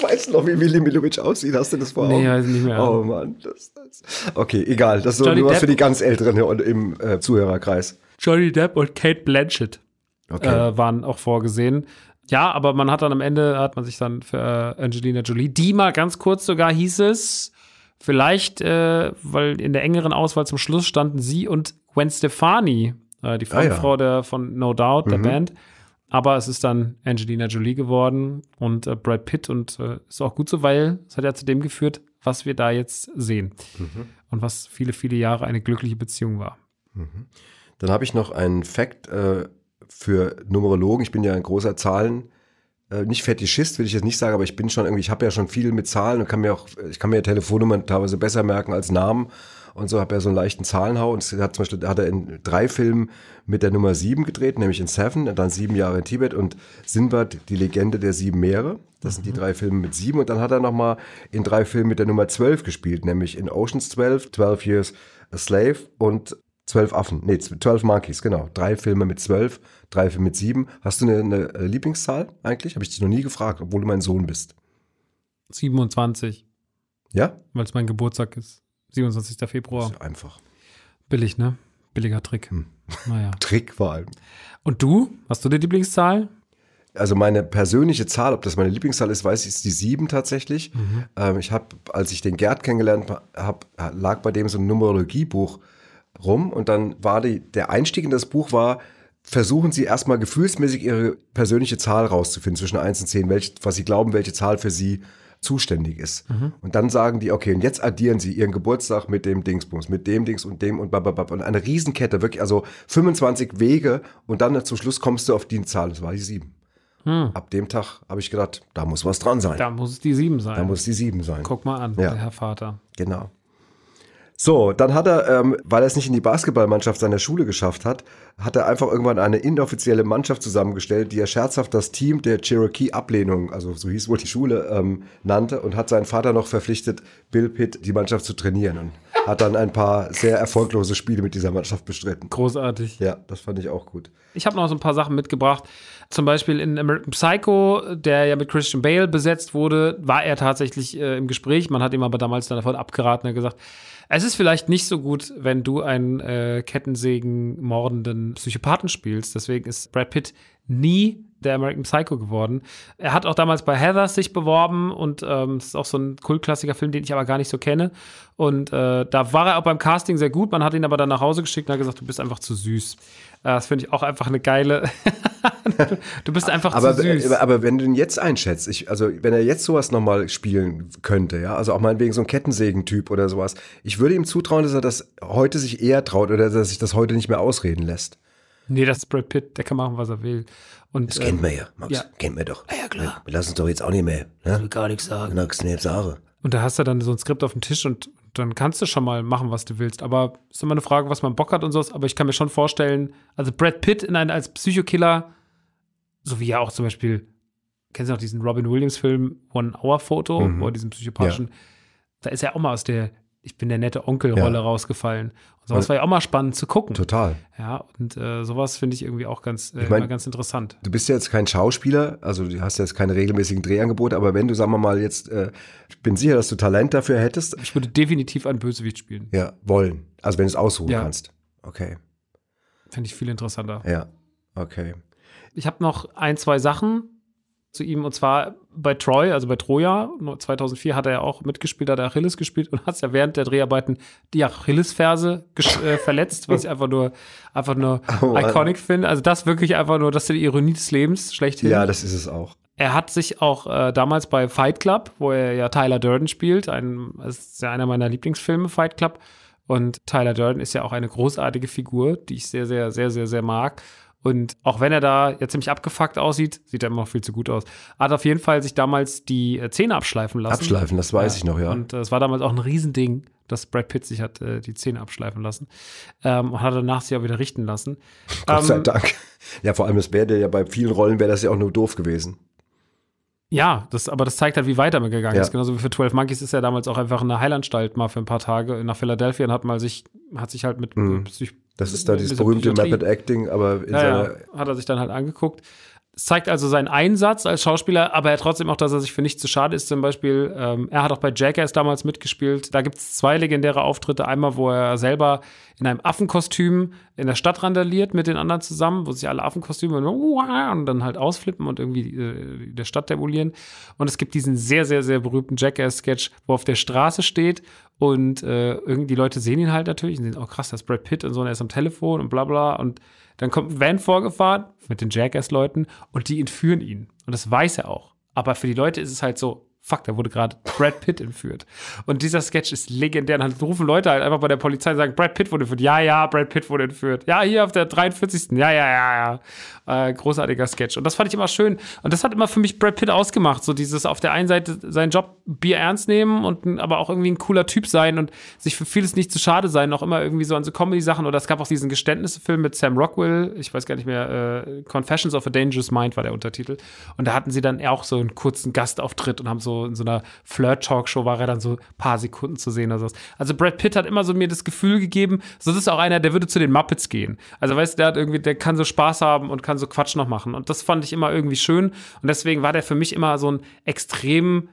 S2: weißt du noch, wie Willy Milovic aussieht? Hast du das vor
S1: Nee,
S2: Augen?
S1: weiß ich nicht mehr.
S2: Oh Mann. Das, das. Okay, egal. Das ist nur was für die ganz Älteren hier im äh, Zuhörerkreis.
S1: Johnny Depp und Kate Blanchett
S2: Okay.
S1: äh, waren auch vorgesehen. Ja, aber man hat dann am Ende, hat man sich dann für äh, Angelina Jolie, die mal ganz kurz sogar hieß es, vielleicht, äh, weil in der engeren Auswahl zum Schluss standen sie und Gwen Stefani, äh, die
S2: Ah, ja.
S1: Frontfrau der, von No Doubt, der
S2: Mhm.
S1: Band. Aber es ist dann Angelina Jolie geworden und äh, Brad Pitt und äh, ist auch gut so, weil es hat ja zu dem geführt, was wir da jetzt sehen.
S2: Mhm.
S1: Und was viele, viele Jahre eine glückliche Beziehung war.
S2: Dann habe ich noch einen Fact äh, für Numerologen. Ich bin ja ein großer Zahlen, äh, nicht Fetischist, will ich jetzt nicht sagen, aber ich bin schon irgendwie, ich habe ja schon viel mit Zahlen und kann mir auch, ich kann mir Telefonnummern teilweise besser merken als Namen und so, habe ja so einen leichten Zahlenhau und hat zum Beispiel, hat er in drei Filmen mit der Nummer sieben gedreht, nämlich in Seven, und dann sieben Jahre in Tibet und Sinbad, die Legende der sieben Meere. Das sind die drei Filme mit sieben und dann hat er nochmal in drei Filmen mit der Nummer zwölf gespielt, nämlich in Oceans 12, 12 Years a Slave und Zwölf Affen, nee, zwölf Monkeys, genau. Drei Filme mit zwölf, drei Filme mit sieben. Hast du eine, eine äh, Lieblingszahl eigentlich? Habe ich dich noch nie gefragt, obwohl du mein Sohn bist.
S1: 27,
S2: Ja?
S1: weil es mein Geburtstag ist. 27. Februar.
S2: Ist ja einfach.
S1: Billig, ne? Billiger Trick.
S2: Hm.
S1: Naja.
S2: Trick vor allem.
S1: Und du? Hast du die Lieblingszahl?
S2: Also meine persönliche Zahl, ob das meine Lieblingszahl ist, weiß ich, ist die sieben tatsächlich. Ähm, ich habe, als ich den Gerd kennengelernt habe, lag bei dem so ein Numerologiebuch rum und dann war die, der Einstieg in das Buch war, versuchen Sie erstmal gefühlsmäßig Ihre persönliche Zahl rauszufinden zwischen 1 und 10, welche, was Sie glauben, welche Zahl für Sie zuständig ist. Und dann sagen die, okay, und jetzt addieren Sie Ihren Geburtstag mit dem Dingsbums, mit dem Dings und dem und bababab. Und eine Riesenkette, wirklich, also 25 Wege und dann zum Schluss kommst du auf die Zahl, das war die 7. Ab dem Tag habe ich gedacht, da muss was dran sein. Da,
S1: Da muss es die 7 sein.
S2: muss die 7 sein.
S1: Guck mal an,
S2: Ja.
S1: der Herr Vater.
S2: Genau. So, dann hat er, ähm, weil er es nicht in die Basketballmannschaft seiner Schule geschafft hat, hat er einfach irgendwann eine inoffizielle Mannschaft zusammengestellt, die er scherzhaft das Team der Cherokee-Ablehnung, also so hieß wohl die Schule, ähm, nannte und hat seinen Vater noch verpflichtet, Bill Pitt die Mannschaft zu trainieren und hat dann ein paar sehr erfolglose Spiele mit dieser Mannschaft bestritten.
S1: Großartig.
S2: Ja, das fand ich auch gut.
S1: Ich habe noch so ein paar Sachen mitgebracht. Zum Beispiel in American Psycho, der ja mit Christian Bale besetzt wurde, war er tatsächlich äh, im Gespräch. Man hat ihm aber damals dann davon abgeraten. Er hat gesagt, es ist vielleicht nicht so gut, wenn du einen äh, Kettensägen mordenden Psychopathen spielst. Deswegen ist Brad Pitt nie der American Psycho geworden. Er hat auch damals bei Heathers sich beworben und ähm, es ist auch so ein Kultklassiker-Film, den ich aber gar nicht so kenne. Und äh, da war er auch beim Casting sehr gut. Man hat ihn aber dann nach Hause geschickt und hat gesagt, du bist einfach zu süß. Äh, das finde ich auch einfach eine geile. du bist einfach
S2: Aber,
S1: zu süß.
S2: aber, aber wenn du ihn jetzt einschätzt, ich, also wenn er jetzt sowas nochmal spielen könnte, ja, also auch meinetwegen so ein Kettensägentyp oder sowas, ich würde ihm zutrauen, dass er das heute sich eher traut oder dass er sich das heute nicht mehr ausreden lässt.
S1: nee, das ist Brad Pitt, der kann machen, was er will. Und,
S2: Das
S1: äh,
S2: kennt man ja, Max.
S1: ja.
S2: Kennt man doch. Ja, klar. Wir lassen es doch jetzt auch nicht mehr. Ne?
S4: Gar nichts sagen.
S2: Du nicht sagen.
S1: Und da hast du dann so ein Skript auf dem Tisch und dann kannst du schon mal machen, was du willst. Aber es ist immer eine Frage, was man Bock hat und sowas. Aber ich kann mir schon vorstellen, also Brad Pitt in einen, als Psychokiller, so wie ja auch zum Beispiel, kennst du noch diesen Robin Williams-Film One-Hour-Foto,
S2: Mhm.
S1: wo er diesen psychopathischen, da ist er auch mal aus der Ich bin der nette Onkel-Rolle
S2: Ja.
S1: rausgefallen. Sowas war ja auch mal spannend zu gucken.
S2: Total.
S1: Ja, und äh, sowas finde ich irgendwie auch ganz, äh,
S2: Ich mein-
S1: ganz interessant.
S2: Du bist ja jetzt kein Schauspieler, also du hast jetzt keine regelmäßigen Drehangebote, aber wenn du, sagen wir mal, jetzt, äh, ich bin sicher, dass du Talent dafür hättest,
S1: Ich würde definitiv einen Bösewicht spielen.
S2: ja, wollen. Also wenn du es aussuchen
S1: Ja.
S2: kannst. Okay.
S1: Finde ich viel interessanter.
S2: Ja. Okay.
S1: Ich habe noch ein, zwei Sachen zu ihm und zwar bei Troy, also bei Troja. Nur 2004 hat er ja auch mitgespielt, hat er Achilles gespielt und hat ja während der Dreharbeiten die Achillesferse äh, verletzt, was ich einfach nur, einfach nur
S2: Oh
S1: iconic finde. Also das wirklich einfach nur, das ist die Ironie des Lebens schlechthin.
S2: Ja, das ist es auch.
S1: Er hat sich auch äh, damals bei Fight Club, wo er ja Tyler Durden spielt, ein, das ist ja einer meiner Lieblingsfilme, Fight Club. Und Tyler Durden ist ja auch eine großartige Figur, die ich sehr, sehr, sehr, sehr, sehr mag. Und auch wenn er da jetzt ziemlich abgefuckt aussieht, sieht er immer noch viel zu gut aus. Hat auf jeden Fall sich damals die äh, Zähne abschleifen lassen.
S2: Abschleifen, das weiß ich noch, ja.
S1: Und äh, es war damals auch ein Riesending, dass Brad Pitt sich hat äh, die Zähne abschleifen lassen. Ähm, und hat danach sich auch wieder richten lassen.
S2: Gott sei
S1: Ähm,
S2: Dank. Ja, vor allem, das wäre ja bei vielen Rollen wäre das ja auch nur doof gewesen.
S1: Ja, das, aber das zeigt halt, wie weit er gegangen
S2: Ja.
S1: ist. Genauso wie für 12 Monkeys ist er damals auch einfach in einer Heilanstalt mal für ein paar Tage nach Philadelphia und hat mal sich, hat sich halt mit
S2: Mhm.
S1: Psych
S2: Das ist da dieses berühmte Method Acting, aber in
S1: Ja,
S2: seiner,
S1: ja, hat er sich dann halt angeguckt. Es zeigt also seinen Einsatz als Schauspieler, aber er trotzdem auch, dass er sich für nichts zu schade ist. Zum Beispiel, ähm, er hat auch bei Jackass damals mitgespielt. Da gibt es zwei legendäre Auftritte. Einmal, wo er selber in einem Affenkostüm in der Stadt randaliert mit den anderen zusammen, wo sich alle Affenkostüme und, und dann halt ausflippen und irgendwie äh, der Stadt demolieren. Und es gibt diesen sehr, sehr, sehr berühmten Jackass-Sketch, wo er auf der Straße steht und äh, irgendwie die Leute sehen ihn halt natürlich und sehen, oh krass, das ist Brad Pitt und so, und er ist am Telefon und bla bla. Und dann kommt ein Van vorgefahren mit den Jackass-Leuten und die entführen ihn. Und das weiß er auch. Aber für die Leute ist es halt so, fuck, da wurde gerade Brad Pitt entführt. Und dieser Sketch ist legendär. Und dann rufen Leute halt einfach bei der Polizei und sagen, Brad Pitt wurde entführt. Ja, ja, Brad Pitt wurde entführt. Ja, hier auf der 43. Ja, ja, ja, ja. Äh, großartiger Sketch. Und das fand ich immer schön. Und das hat immer für mich Brad Pitt ausgemacht. So dieses auf der einen Seite seinen Job Bier ernst nehmen und aber auch irgendwie ein cooler Typ sein und sich für vieles nicht zu schade sein. Noch immer irgendwie so an so Comedy-Sachen. Oder es gab auch diesen Geständnisfilm mit Sam Rockwell. Ich weiß gar nicht mehr. Äh, Confessions of a Dangerous Mind war der Untertitel. Und da hatten sie dann auch so einen kurzen Gastauftritt und haben so in so einer Flirt-Talkshow war er dann so ein paar Sekunden zu sehen oder sowas. Also Brad Pitt hat immer so mir das Gefühl gegeben, so das ist auch einer, der würde zu den Muppets gehen. Also weißt du, der hat irgendwie, der kann so Spaß haben und kann so Quatsch noch machen. Und das fand ich immer irgendwie schön. Und deswegen war der für mich immer so ein extrem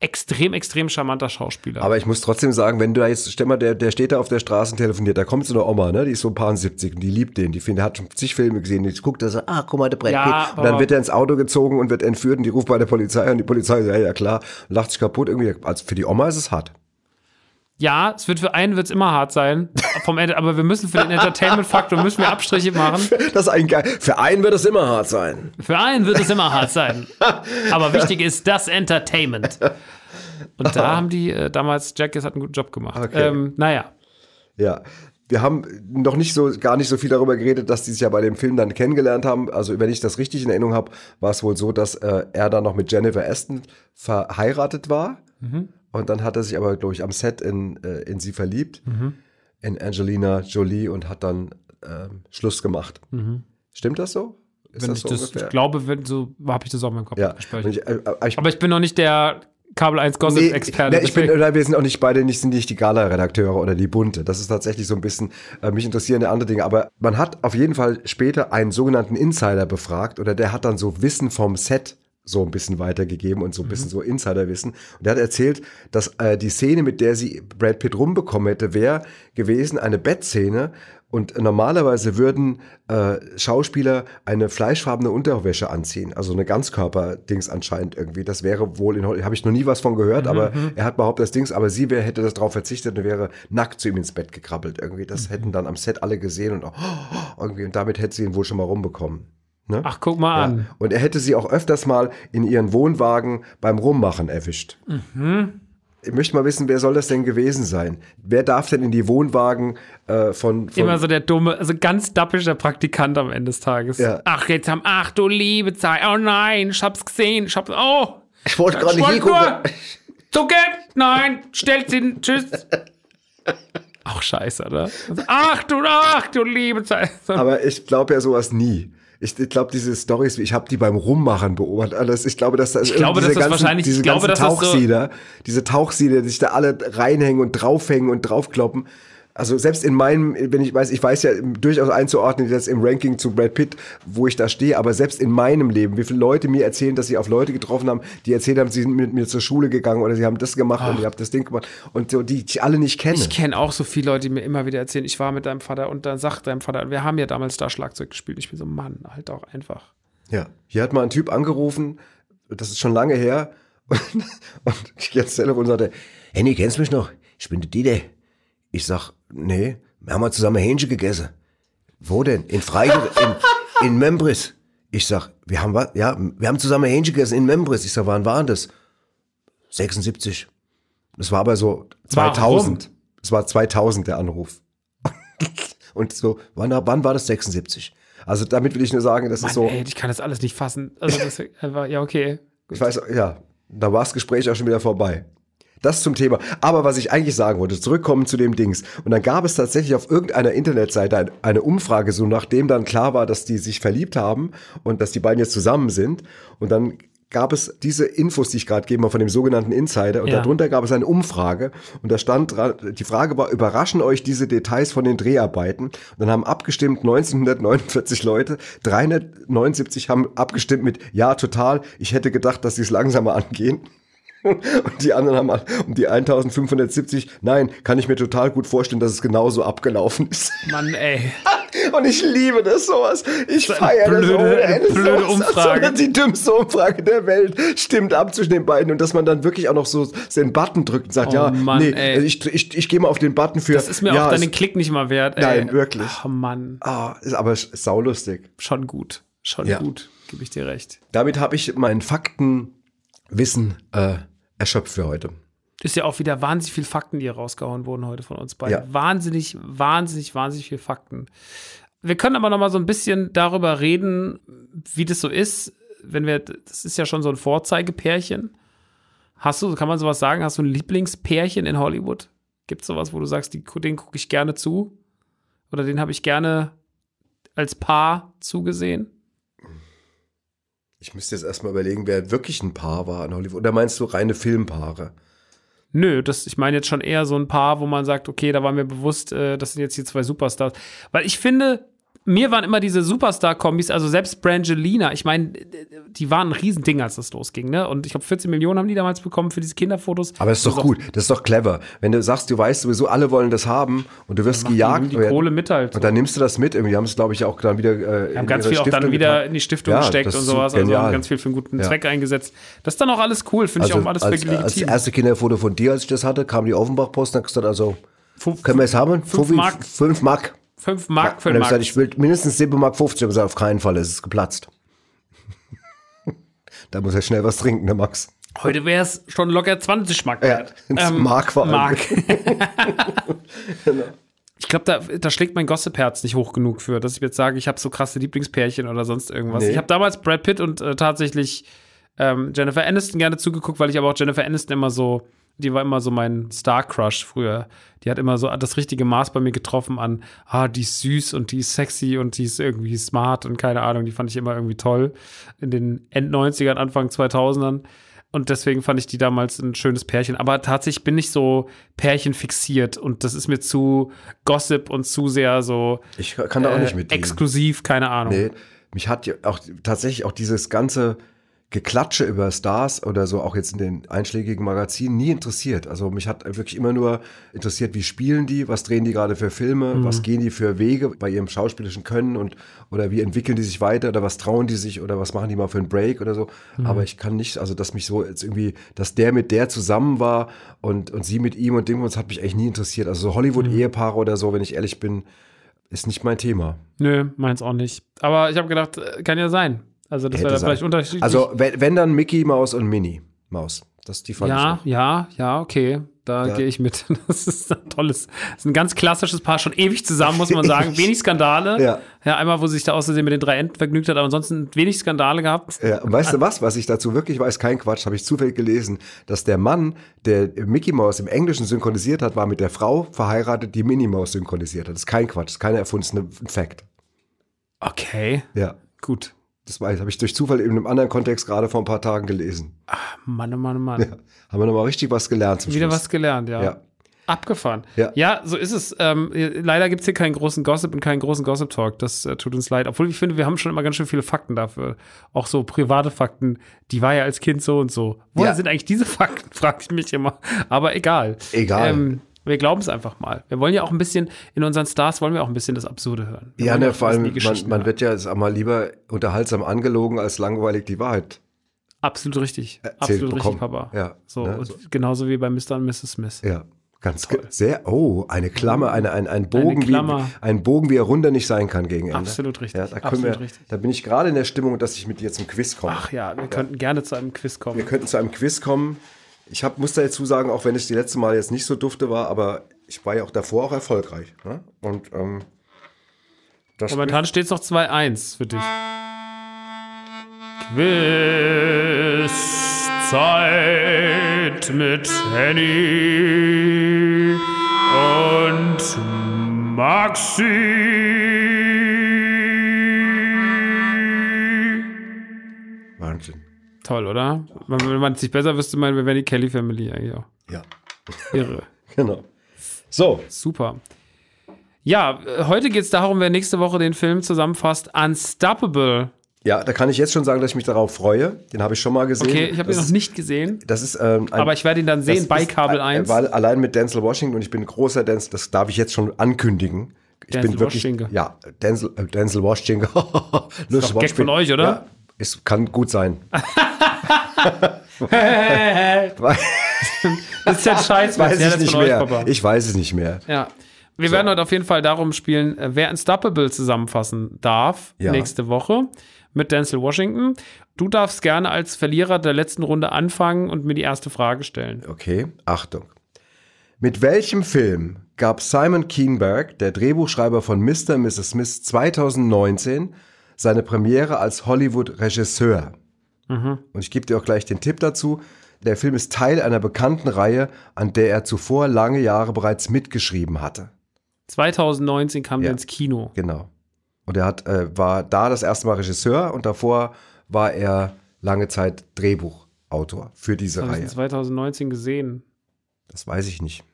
S1: extrem, extrem charmanter Schauspieler.
S2: Aber ich muss trotzdem sagen, wenn du da jetzt, stell mal, der, der steht da auf der Straße und telefoniert, da kommt so eine Oma, ne, die ist so ein paar 70 und die liebt den, die findet, hat schon zig Filme gesehen, die guckt da so, ah, guck mal, der Brett
S1: Ja,
S2: Und dann wird er ins Auto gezogen und wird entführt und die ruft bei der Polizei und die Polizei sagt, ja, ja klar, lacht sich kaputt irgendwie. Also für die Oma ist es hart.
S1: Ja, es wird für einen wird's immer hart sein. Vom Ende, aber wir müssen für den Entertainment-Faktor müssen wir Abstriche machen.
S2: Das ist ein geil. Für einen wird es immer hart sein.
S1: Für einen wird es immer hart sein. Aber wichtig ist das Entertainment. Und da haben die äh, damals, Jackass hat einen guten Job gemacht.
S2: Okay.
S1: Ähm, naja.
S2: Ja. Wir haben noch nicht so, gar nicht so viel darüber geredet, dass die sich ja bei dem Film dann kennengelernt haben. Also, wenn ich das richtig in Erinnerung habe, war es wohl so, dass äh, er dann noch mit Jennifer Aston verheiratet war. Und dann hat er sich aber, glaube ich, am Set in, äh, in sie verliebt, in Angelina Jolie und hat dann ähm, Schluss gemacht. Stimmt das so? Ist
S1: Wenn ich das, ich glaube, wenn so, habe ich das auch in meinem Kopf.
S2: ja. ich, äh, äh, ich,
S1: Aber ich bin noch nicht der Kabel 1 Gossip-Experte.
S2: Nee, ich bin, oder wir sind auch nicht beide nicht, sind nicht die Gala-Redakteure oder die Bunte. Das ist tatsächlich so ein bisschen, äh, mich interessieren ja andere Dinge. Aber man hat auf jeden Fall später einen sogenannten Insider befragt oder der hat dann so Wissen vom Set so ein bisschen weitergegeben und so ein bisschen so Insiderwissen. Und der hat erzählt, dass äh, die Szene, mit der sie Brad Pitt rumbekommen hätte, wäre gewesen eine Bettszene. Und normalerweise würden äh, Schauspieler eine fleischfarbene Unterwäsche anziehen, also eine Ganzkörper-Dings anscheinend irgendwie. Das wäre wohl in Hollywood, habe ich noch nie was von gehört, aber er hat behauptet, das Dings, aber sie wär, hätte das darauf verzichtet und wäre nackt zu ihm ins Bett gekrabbelt irgendwie. Das hätten dann am Set alle gesehen und, oh, irgendwie, und damit hätte sie ihn wohl schon mal rumbekommen. Ne?
S1: Ach, guck mal
S2: Ja.
S1: an.
S2: Und er hätte sie auch öfters mal in ihren Wohnwagen beim Rummachen erwischt. Ich möchte mal wissen, wer soll das denn gewesen sein? Wer darf denn in die Wohnwagen äh, von, von
S1: Immer so der dumme, also ganz dappischer Praktikant am Ende des Tages.
S2: Ja.
S1: Ach, jetzt haben, ach du liebe Zeit. Oh nein, ich hab's gesehen. Ich hab's, oh.
S4: Ich wollte gerade
S1: Ich
S4: nicht hingucken.
S1: Zucker, nein, stellt sie, tschüss. Auch scheiße, oder? Ach du, ach du liebe Zeit.
S2: Aber ich glaube ja sowas nie. Ich, ich glaube, diese Stories, ich habe die beim Rummachen beobachtet. Alles, ich glaube, dass das
S1: Ich glaube,
S2: diese
S1: dass das wahrscheinlich-
S2: diese
S1: ich glaube,
S2: ganzen
S1: das so-
S2: Tauchsieder, diese Tauchsieder, die sich da alle reinhängen und draufhängen und draufkloppen. Also selbst in meinem, wenn ich weiß, ich weiß ja durchaus einzuordnen, jetzt im Ranking zu Brad Pitt, wo ich da stehe, aber selbst in meinem Leben, wie viele Leute mir erzählen, dass sie auf Leute getroffen haben, die erzählt haben, sie sind mit mir zur Schule gegangen oder sie haben das gemacht und ihr habt das Ding gemacht und so, die ich alle nicht kenne.
S1: Ich kenne auch so viele Leute, die mir immer wieder erzählen, ich war mit deinem Vater und dann sagt deinem Vater, wir haben ja damals da Schlagzeug gespielt. Ich bin so, Mann, halt auch einfach.
S2: Ja, hier hat mal ein Typ angerufen, das ist schon lange her, und, und ich gehe ans Telefon und sagte,
S4: Henny, kennst du mich noch? Ich bin der Dieter.
S2: Ich sag, nee, wir haben mal zusammen Hähnchen gegessen. Wo denn? In Freiburg, in, in Membris. Ich sag, wir haben was, ja, wir haben zusammen Hähnchen gegessen in Membris. Ich sag, wann waren das? 76. Das war aber so 2000. Es war 2000 der Anruf. Und so, wann, wann war das 76? Also damit will ich nur sagen, das
S1: Mann,
S2: ist so,
S1: ey, ich kann das alles nicht fassen. Also das ist einfach, ja, okay.
S2: Ich weiß, ja, da war das Gespräch auch schon wieder vorbei. Das zum Thema. Aber was ich eigentlich sagen wollte, zurückkommen zu dem Dings. Und dann gab es tatsächlich auf irgendeiner Internetseite ein, eine Umfrage, so nachdem dann klar war, dass die sich verliebt haben und dass die beiden jetzt zusammen sind. Und dann gab es diese Infos, die ich gerade gebe, mal von dem sogenannten Insider. Und
S1: Ja.
S2: darunter gab es eine Umfrage. Und da stand, dran- die Frage war, überraschen euch diese Details von den Dreharbeiten? Und dann haben abgestimmt 1949 Leute. 379 haben abgestimmt mit, ja, total. Ich hätte gedacht, dass sie es langsamer angehen. Und die anderen haben um die 1570, nein, kann ich mir total gut vorstellen, dass es genauso abgelaufen ist.
S1: Mann, ey.
S2: Und ich liebe das sowas. Ich feiere das
S1: blöde-
S2: ohne Ende.
S1: blöde
S2: Sowas,
S1: Umfrage.
S2: Die dümmste Umfrage der Welt stimmt ab zwischen den beiden und dass man dann wirklich auch noch so den Button drückt und sagt,
S1: Oh
S2: ja,
S1: Mann,
S2: nee,
S1: ey.
S2: ich, ich, ich gehe mal auf den Button für.
S1: Das ist mir
S2: ja,
S1: auch dann den Klick nicht mal wert, ey.
S2: Nein, wirklich.
S1: Oh Mann,
S2: Ah, ist aber saulustig.
S1: schon gut. Schon
S2: Ja.
S1: gut, gebe ich dir recht.
S2: Damit habe ich mein Faktenwissen äh, erschöpft für heute.
S1: Ist ja auch wieder wahnsinnig viel Fakten, die hier rausgehauen wurden heute von uns beiden.
S2: Ja.
S1: Wahnsinnig, wahnsinnig, wahnsinnig viel Fakten. Wir können aber noch mal so ein bisschen darüber reden, wie das so ist, wenn wir, das ist ja schon so ein Vorzeigepärchen. Hast du, kann man sowas sagen, hast du ein Lieblingspärchen in Hollywood? Gibt es sowas, wo du sagst, die, den gucke ich gerne zu? Oder den habe ich gerne als Paar zugesehen?
S2: Ich müsste jetzt erstmal überlegen, wer wirklich ein Paar war in Hollywood. Oder meinst du reine Filmpaare?
S1: Nö, das, ich meine jetzt schon eher so ein paar, wo man sagt, okay, da war mir bewusst, äh, das sind jetzt hier zwei Superstars. Weil ich finde, mir waren immer diese Superstar-Kombis, also selbst Brangelina, ich meine, die waren ein Riesending, als das losging, ne? Und ich glaube, 14 Millionen haben die damals bekommen für diese Kinderfotos.
S2: Aber das ist doch gut, das ist doch clever. Wenn du sagst, du weißt sowieso, alle wollen das haben und du wirst gejagt.
S1: die
S2: oder-
S1: Kohle mit halt.
S2: Und dann nimmst du das mit. Irgendwie haben es, glaube ich, auch dann wieder. Äh,
S1: haben ganz viel auch dann wieder in die Stiftung
S2: Ja,
S1: gesteckt
S2: das
S1: und sowas, also
S2: genial.
S1: haben ganz viel für einen guten
S2: Ja.
S1: Zweck eingesetzt. Das ist dann auch alles cool, finde ich
S2: Also
S1: auch alles
S2: als,
S1: wirklich
S2: als
S1: legitim.
S2: erste Kinderfoto von dir, als ich das hatte, kam die Offenbach-Post und hat gesagt, also,
S1: Fünf-
S2: können wir es haben?
S1: fünf Mark.
S2: Fünf Mark.
S1: Fünf Mark für
S2: Und
S1: den
S2: ich gesagt, ich will mindestens 7 Mark 50. Ich habe gesagt, auf keinen Fall, es ist geplatzt. da muss er schnell was trinken, der Max.
S1: Heute wäre es schon locker 20 Mark
S2: Ja,
S1: wert. Ähm,
S2: ins Mark allem.
S1: Mark. Ich glaube, da, da schlägt mein Gossip-Herz nicht hoch genug für, dass ich jetzt sage, ich habe so krasse Lieblingspärchen oder sonst irgendwas.
S2: Nee.
S1: Ich habe damals Brad Pitt und äh, tatsächlich ähm, Jennifer Aniston gerne zugeguckt, weil ich aber auch Jennifer Aniston immer so, die war immer so mein Star-Crush früher. Die hat immer so das richtige Maß bei mir getroffen an, ah, die ist süß und die ist sexy und die ist irgendwie smart und keine Ahnung, die fand ich immer irgendwie toll. In den End-90ern, Anfang 2000ern. Und deswegen fand ich die damals ein schönes Pärchen. Aber tatsächlich bin ich so Pärchen fixiert und das ist mir zu Gossip und zu sehr so
S2: Ich kann da auch
S1: äh,
S2: nicht mit
S1: exklusiv, keine Ahnung.
S2: Nee, mich hat ja auch tatsächlich auch dieses ganze Geklatsche über Stars oder so, auch jetzt in den einschlägigen Magazinen, nie interessiert. Also mich hat wirklich immer nur interessiert, wie spielen die, was drehen die gerade für Filme,
S1: Mhm.
S2: was gehen die für Wege bei ihrem schauspielerischen Können und oder wie entwickeln die sich weiter oder was trauen die sich oder was machen die mal für einen Break oder so.
S1: Mhm.
S2: Aber ich kann nicht, also dass mich so jetzt irgendwie, dass der mit der zusammen war und, und sie mit ihm und Ding, das hat mich eigentlich nie interessiert. Also so Hollywood-Ehepaare oder so, wenn ich ehrlich bin, ist nicht mein Thema.
S1: Nö, meins auch nicht. Aber ich habe gedacht, äh, kann ja sein. Also, das wäre da vielleicht unterschiedlich.
S2: Also, wenn, wenn dann Mickey Maus und Minnie Maus. Das die fand
S1: ja, ja, ja, okay. Da
S2: Ja.
S1: gehe ich mit. Das ist ein tolles, das ist ein ganz klassisches Paar, schon ewig zusammen, muss man sagen. Wenig Skandale.
S2: Ja.
S1: ja, einmal, wo sich da außersehen mit den drei Enten vergnügt hat, aber ansonsten wenig Skandale gehabt.
S2: Ja, und weißt du was, was ich dazu wirklich weiß, kein Quatsch, habe ich zufällig gelesen, dass der Mann, der Mickey Maus im Englischen synchronisiert hat, war mit der Frau verheiratet, die Minnie Maus synchronisiert hat. Das ist kein Quatsch, das ist keine erfundene Fact.
S1: Okay,
S2: Ja,
S1: gut.
S2: Das weiß, habe ich durch Zufall in einem anderen Kontext gerade vor ein paar Tagen gelesen.
S1: Mann, oh Mann, oh Mann.
S2: Ja, haben wir nochmal richtig was gelernt zum
S1: Wieder
S2: Schluss.
S1: was gelernt, ja.
S2: Ja.
S1: Abgefahren.
S2: Ja.
S1: so ist es. Ähm, leider gibt es hier keinen großen Gossip und keinen großen Gossip-Talk. Das äh, tut uns leid. Obwohl ich finde, wir haben schon immer ganz schön viele Fakten dafür. Auch so private Fakten. Die war ja als Kind so und so. Woher
S2: Ja.
S1: sind eigentlich diese Fakten, frage ich mich immer. Aber egal.
S2: Egal.
S1: Ähm, wir glauben es einfach mal. Wir wollen ja auch ein bisschen, in unseren Stars wollen wir auch ein bisschen das Absurde hören. Wir
S2: Ja, ne, vor allem, man, man wird ja sag mal lieber unterhaltsam angelogen als langweilig die Wahrheit.
S1: Absolut richtig.
S2: erzählt
S1: Absolut richtig,
S2: bekommen.
S1: Papa.
S2: Ja,
S1: So,
S2: ne, so.
S1: genauso wie bei Mr. und Mrs. Smith.
S2: Ja, ganz ge- sehr. Oh, eine Klammer, eine, ein, ein Bogen,
S1: Klammer.
S2: Wie, ein Bogen, wie er runder nicht sein kann gegen Ende.
S1: Absolut richtig,
S2: Ja, da,
S1: absolut
S2: wir,
S1: richtig.
S2: da bin ich gerade in der Stimmung, dass ich mit dir zum Quiz komme.
S1: Ach ja, wir könnten gerne zu einem Quiz kommen.
S2: Wir könnten zu einem Quiz kommen. Ich hab, muss da jetzt zusagen, auch wenn es die letzte Mal jetzt nicht so dufte war, aber ich war ja auch davor auch erfolgreich. Ne? Und ähm,
S1: Momentan steht es noch 2-1 für dich. Quizzeit mit Henny und Maxi. Toll, oder? Wenn man es sich besser wüsste, meinen wir wären die Kelly Family eigentlich auch.
S2: Ja,
S1: Irre.
S2: genau. So,
S1: Super. Ja, heute geht es darum, wer nächste Woche den Film zusammenfasst. Unstoppable.
S2: ja, da kann ich jetzt schon sagen, dass ich mich darauf freue. Den habe ich schon mal gesehen.
S1: Okay, ich habe ihn
S2: Das
S1: noch
S2: ist-
S1: nicht gesehen,
S2: Das ist, ähm, ein,
S1: aber ich werde ihn dann
S2: das
S1: sehen bei
S2: ist
S1: Kabel
S2: ein-
S1: 1.
S2: Weil allein mit Denzel Washington und ich bin ein großer Denzel, das darf ich jetzt schon ankündigen. Ich
S1: Denzel
S2: bin wirklich,
S1: Washington.
S2: ja, Denzel, äh, Denzel Washington.
S1: doch Gag von euch, oder?
S2: Ja, es kann gut sein.
S1: Das ist ja scheiße.
S2: weiß
S1: ja,
S2: ich nicht
S1: euch,
S2: mehr.
S1: Papa.
S2: Ich weiß es nicht mehr.
S1: Ja. Wir werden heute auf jeden Fall darum spielen, äh, wer Unstoppable zusammenfassen darf
S2: Ja.
S1: nächste Woche mit Denzel Washington. Du darfst gerne als Verlierer der letzten Runde anfangen und mir die erste Frage stellen.
S2: Okay, Achtung. Mit welchem Film gab Simon Keenberg, der Drehbuchschreiber von Mr. und Mrs. Smith 2019, seine Premiere als Hollywood-Regisseur? Und ich gebe dir auch gleich den Tipp dazu. Der Film ist Teil einer bekannten Reihe, an der er zuvor lange Jahre bereits mitgeschrieben hatte.
S1: 2019 kam
S2: Ja.
S1: der ins Kino.
S2: Genau. Und er hat, äh, war da das erste Mal Regisseur und davor war er lange Zeit Drehbuchautor für diese Reihe.
S1: in 2019 gesehen.
S2: Das weiß ich nicht.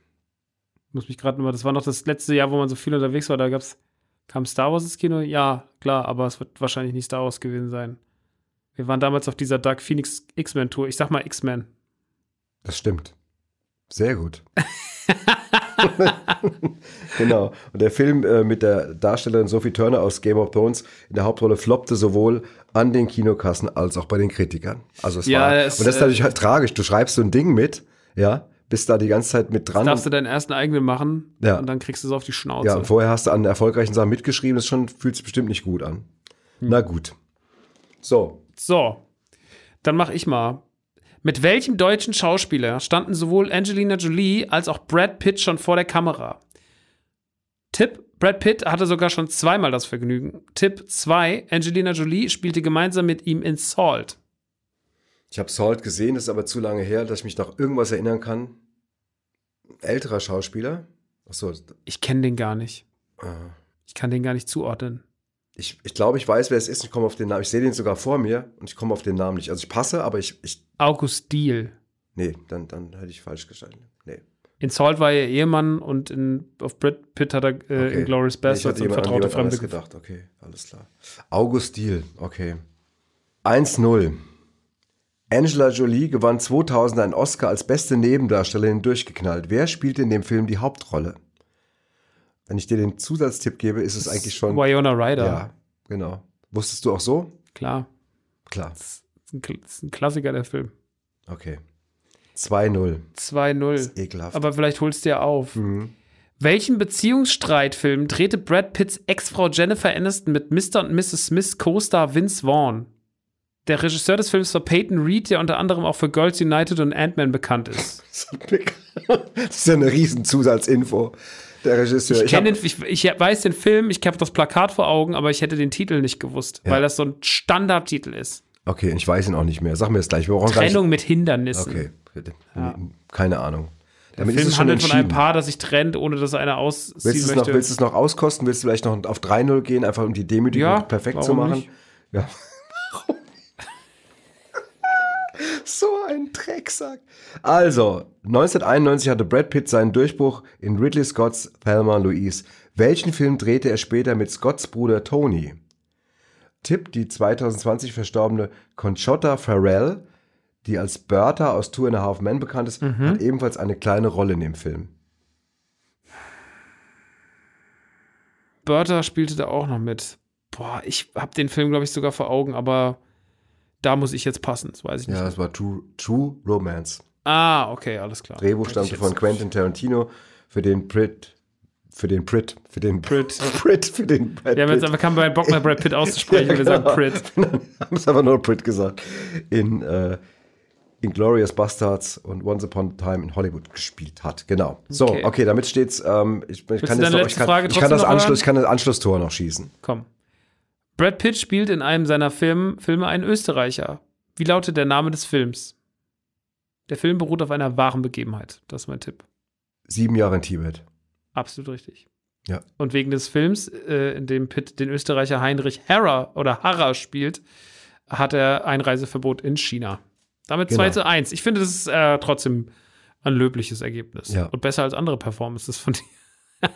S1: Muss mich gerade nochmal, das war noch das letzte Jahr, wo man so viel unterwegs war. Da gab's, kam Star Wars ins Kino? Ja, klar, aber es wird wahrscheinlich nicht Star Wars gewesen sein. Wir waren damals auf dieser Dark Phoenix X-Men Tour. Ich sag mal X-Men.
S2: Das stimmt. Sehr gut. genau. Und der Film äh, mit der Darstellerin Sophie Turner aus Game of Thrones in der Hauptrolle floppte sowohl an den Kinokassen als auch bei den Kritikern. Also es
S1: Ja,
S2: war,
S1: es,
S2: und das ist
S1: äh,
S2: natürlich halt tragisch. Du schreibst so ein Ding mit, ja, bist da die ganze Zeit mit dran.
S1: Darfst du deinen ersten eigenen machen
S2: Ja.
S1: und dann kriegst du es auf die Schnauze.
S2: ja, und vorher hast du an erfolgreichen Sachen mitgeschrieben. Das schon, fühlt sich bestimmt nicht gut an.
S1: Hm.
S2: Na gut. So,
S1: So, dann mach ich mal. Mit welchem deutschen Schauspieler standen sowohl Angelina Jolie als auch Brad Pitt schon vor der Kamera? Tipp: Brad Pitt hatte sogar schon zweimal das Vergnügen. Tipp 2: Angelina Jolie spielte gemeinsam mit ihm in Salt.
S2: ich habe Salt gesehen, das ist aber zu lange her, dass ich mich noch irgendwas erinnern kann. Älterer Schauspieler. Achso,
S1: Ich kenne den gar nicht.
S2: äh,
S1: Ich kann den gar nicht zuordnen.
S2: Ich, ich glaube, ich weiß, wer es ist. Ich komme auf den Namen. Ich sehe den sogar vor mir und ich komme auf den Namen nicht. Also ich passe, aber ich, ich
S1: August Diehl.
S2: nee, dann, dann hätte ich falsch gestanden. Nee.
S1: In Salt war er Ehemann und in, auf Brad Pitt hat er äh,
S2: Okay.
S1: in Glorious
S2: Nee, ich
S1: Bastards
S2: hatte
S1: und Vertraute Fremde gedacht.
S2: Okay, alles klar. August Diel, okay. 1-0. Angela Jolie gewann 2000 einen Oscar als beste Nebendarstellerin durchgeknallt. Wer spielt in dem Film die Hauptrolle? Wenn ich dir den Zusatztipp gebe, ist es eigentlich schon.
S1: Winona Ryder.
S2: Ja, genau. Wusstest du auch so?
S1: Klar.
S2: Klar.
S1: Das ist ein, das ist ein Klassiker, der Film.
S2: Okay. 2-0.
S1: 2-0.
S2: Ekelhaft.
S1: Aber vielleicht holst du ja auf.
S2: Mhm.
S1: Welchen Beziehungsstreitfilm drehte Brad Pitts Ex-Frau Jennifer Aniston mit Mr. und Mrs. Smith Co-Star Vince Vaughn? Der Regisseur des Films war Peyton Reed, der unter anderem auch für Girls United und Ant-Man bekannt ist.
S2: Das ist ja eine riesen Zusatzinfo. Der Regisseur.
S1: Ich, kenn
S2: hab-
S1: den, ich, ich weiß den Film, ich habe das Plakat vor Augen, aber ich hätte den Titel nicht gewusst,
S2: Ja.
S1: weil das so ein Standardtitel ist.
S2: Okay, ich weiß ihn auch nicht mehr. Sag mir das gleich. Wir
S1: Trennung mit Hindernissen.
S2: Okay, keine Ahnung.
S1: Der
S2: Damit
S1: Film handelt von einem. Paar, das sich trennt, ohne dass einer ausziehen
S2: Willst du es noch,
S1: möchte.
S2: willst du es noch auskosten? Willst du vielleicht noch auf 3-0 gehen, einfach um die Demütigung
S1: Ja,
S2: perfekt zu machen?
S1: nicht?
S2: Ja. So ein Drecksack. Also, 1991 hatte Brad Pitt seinen Durchbruch in Ridley Scotts Thelma Louise. Welchen Film drehte er später mit Scotts Bruder Tony? Tipp, die 2020 verstorbene Conchota Farrell, die als Bertha aus Two and a Half Men bekannt ist,
S1: Mhm.
S2: hat ebenfalls eine kleine Rolle in dem Film.
S1: Bertha spielte da auch noch mit. Boah, ich habe den Film, glaube ich, sogar vor Augen, aber da muss ich jetzt passen, das weiß ich nicht.
S2: Ja, das war True, True Romance.
S1: Ah, okay, alles klar.
S2: Drehbuch stammte von Quentin Tarantino für den Brit, für den Brit, für den
S1: Brit.
S2: Brit, für den Brad
S1: Wir haben jetzt einfach keinen Bock mehr, Brad Pitt auszusprechen.
S2: Ja,
S1: Wir sagen
S2: genau.
S1: Brit.
S2: haben es aber nur Brit gesagt. In äh, Inglourious Bastards und Once Upon a Time in Hollywood gespielt hat. Genau. So,
S1: Okay.
S2: okay, damit steht's. Ähm, ich, ich, kann jetzt noch, ich, kann, ich, kann das Anschluss, ich kann das Anschlusstor noch schießen.
S1: Komm. Brad Pitt spielt in einem seiner Film, Filme einen Österreicher. Wie lautet der Name des Films? Der Film beruht auf einer wahren Begebenheit. Das ist mein Tipp.
S2: Sieben Jahre in Tibet.
S1: Absolut richtig.
S2: Ja.
S1: Und wegen des Films, äh, in dem Pitt den Österreicher Heinrich Harrer oder Harrer spielt, hat er Einreiseverbot in China. Damit
S2: Genau.
S1: 2 zu 1. Ich finde, das ist äh, trotzdem ein löbliches Ergebnis.
S2: Ja.
S1: Und besser als andere Performances von dir.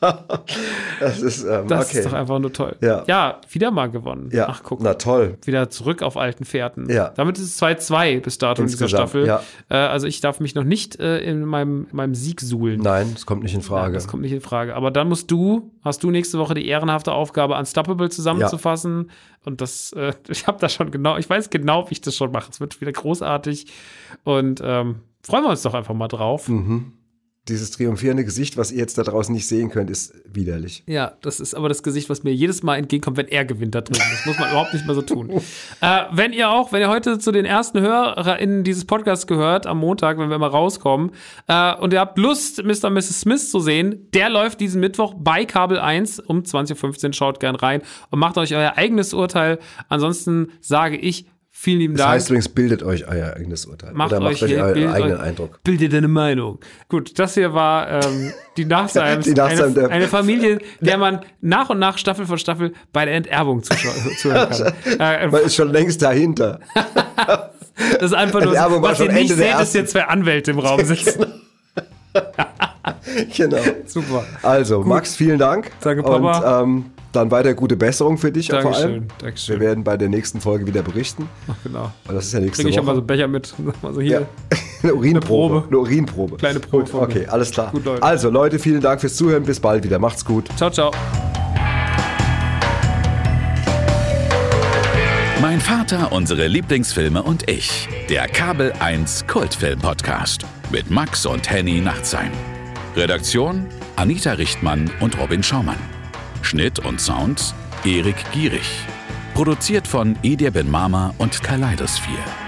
S2: Das ist, ähm,
S1: Das
S2: okay.
S1: ist doch einfach nur toll.
S2: Ja.
S1: wieder mal gewonnen.
S2: ja,
S1: Ach, guck.
S2: na toll.
S1: Wieder zurück auf alten Pferden.
S2: Ja.
S1: Damit ist es 2-2 bis dato in dieser Staffel.
S2: ja.
S1: Äh, also ich darf mich noch nicht äh, in meinem, in meinem Sieg suhlen.
S2: Nein, das kommt nicht in
S1: Ja,
S2: Frage.
S1: das kommt nicht in Frage. Aber dann musst du, hast du nächste Woche die ehrenhafte Aufgabe, Unstoppable zusammenzufassen. Und das, äh, ich habe da schon genau, ich weiß genau, wie ich das schon mache. Es wird wieder großartig. Und ähm, freuen wir uns doch einfach mal drauf.
S2: Mhm. Dieses triumphierende Gesicht, was ihr jetzt da draußen nicht sehen könnt, ist widerlich.
S1: Ja, das ist aber das Gesicht, was mir jedes Mal entgegenkommt, wenn er gewinnt da drin. Das muss man überhaupt nicht mehr so tun. Äh, wenn ihr auch, wenn ihr heute zu den ersten HörerInnen dieses Podcasts gehört, am Montag, wenn wir mal rauskommen, äh, und ihr habt Lust, Mr. und Mrs. Smith zu sehen, der läuft diesen Mittwoch bei Kabel 1 um 20.15 Uhr. Schaut gern rein und macht euch euer eigenes Urteil. Ansonsten sage ich vielen lieben
S2: Das
S1: Dank.
S2: heißt übrigens, bildet euch euer eigenes Urteil.
S1: Macht
S2: Oder
S1: euch
S2: macht euch
S1: hier-
S2: euren eigenen
S1: euch-
S2: Eindruck.
S1: Bildet eine Meinung. Gut, das hier war ähm, die Nachseims.
S2: Die Nachsheim
S1: eine, eine Familie, der man nach und nach Staffel für Staffel bei der Enterbung zuhören kann. Äh,
S2: Man ist schon längst dahinter.
S1: das ist einfach nur,
S2: Enterbung war
S1: was ihr
S2: schon
S1: nicht seht, ist jetzt zwei Anwälte im Raum sitzen.
S2: genau.
S1: Super.
S2: Also, Max, vielen Dank.
S1: Danke, Papa.
S2: Und ähm, dann weiter gute Besserung für dich vor
S1: Dankeschön,
S2: allem.
S1: Dankeschön.
S2: Wir werden bei der nächsten Folge wieder berichten.
S1: Ach, genau.
S2: Und das ist ja nächste
S1: Bring ich ja mal so
S2: Woche.
S1: einen Becher mit. Mal so hier.
S2: Ja. Eine Urinprobe.
S1: Probe.
S2: Eine Urinprobe.
S1: Kleine Probe
S2: Gut, okay, alles klar.
S1: Gut, Leute.
S2: Also, Leute, vielen Dank fürs Zuhören. Bis bald wieder. Macht's gut.
S1: Ciao, ciao.
S3: Mein Vater, unsere Lieblingsfilme und ich. Der Kabel 1 Kultfilm Podcast mit Max und Henny Nachtsheim. Redaktion Anita Richtmann und Robin Schaumann. Schnitt und Sound Erik Gierig. Produziert von Edir Ben Mama und Kaleidosphere.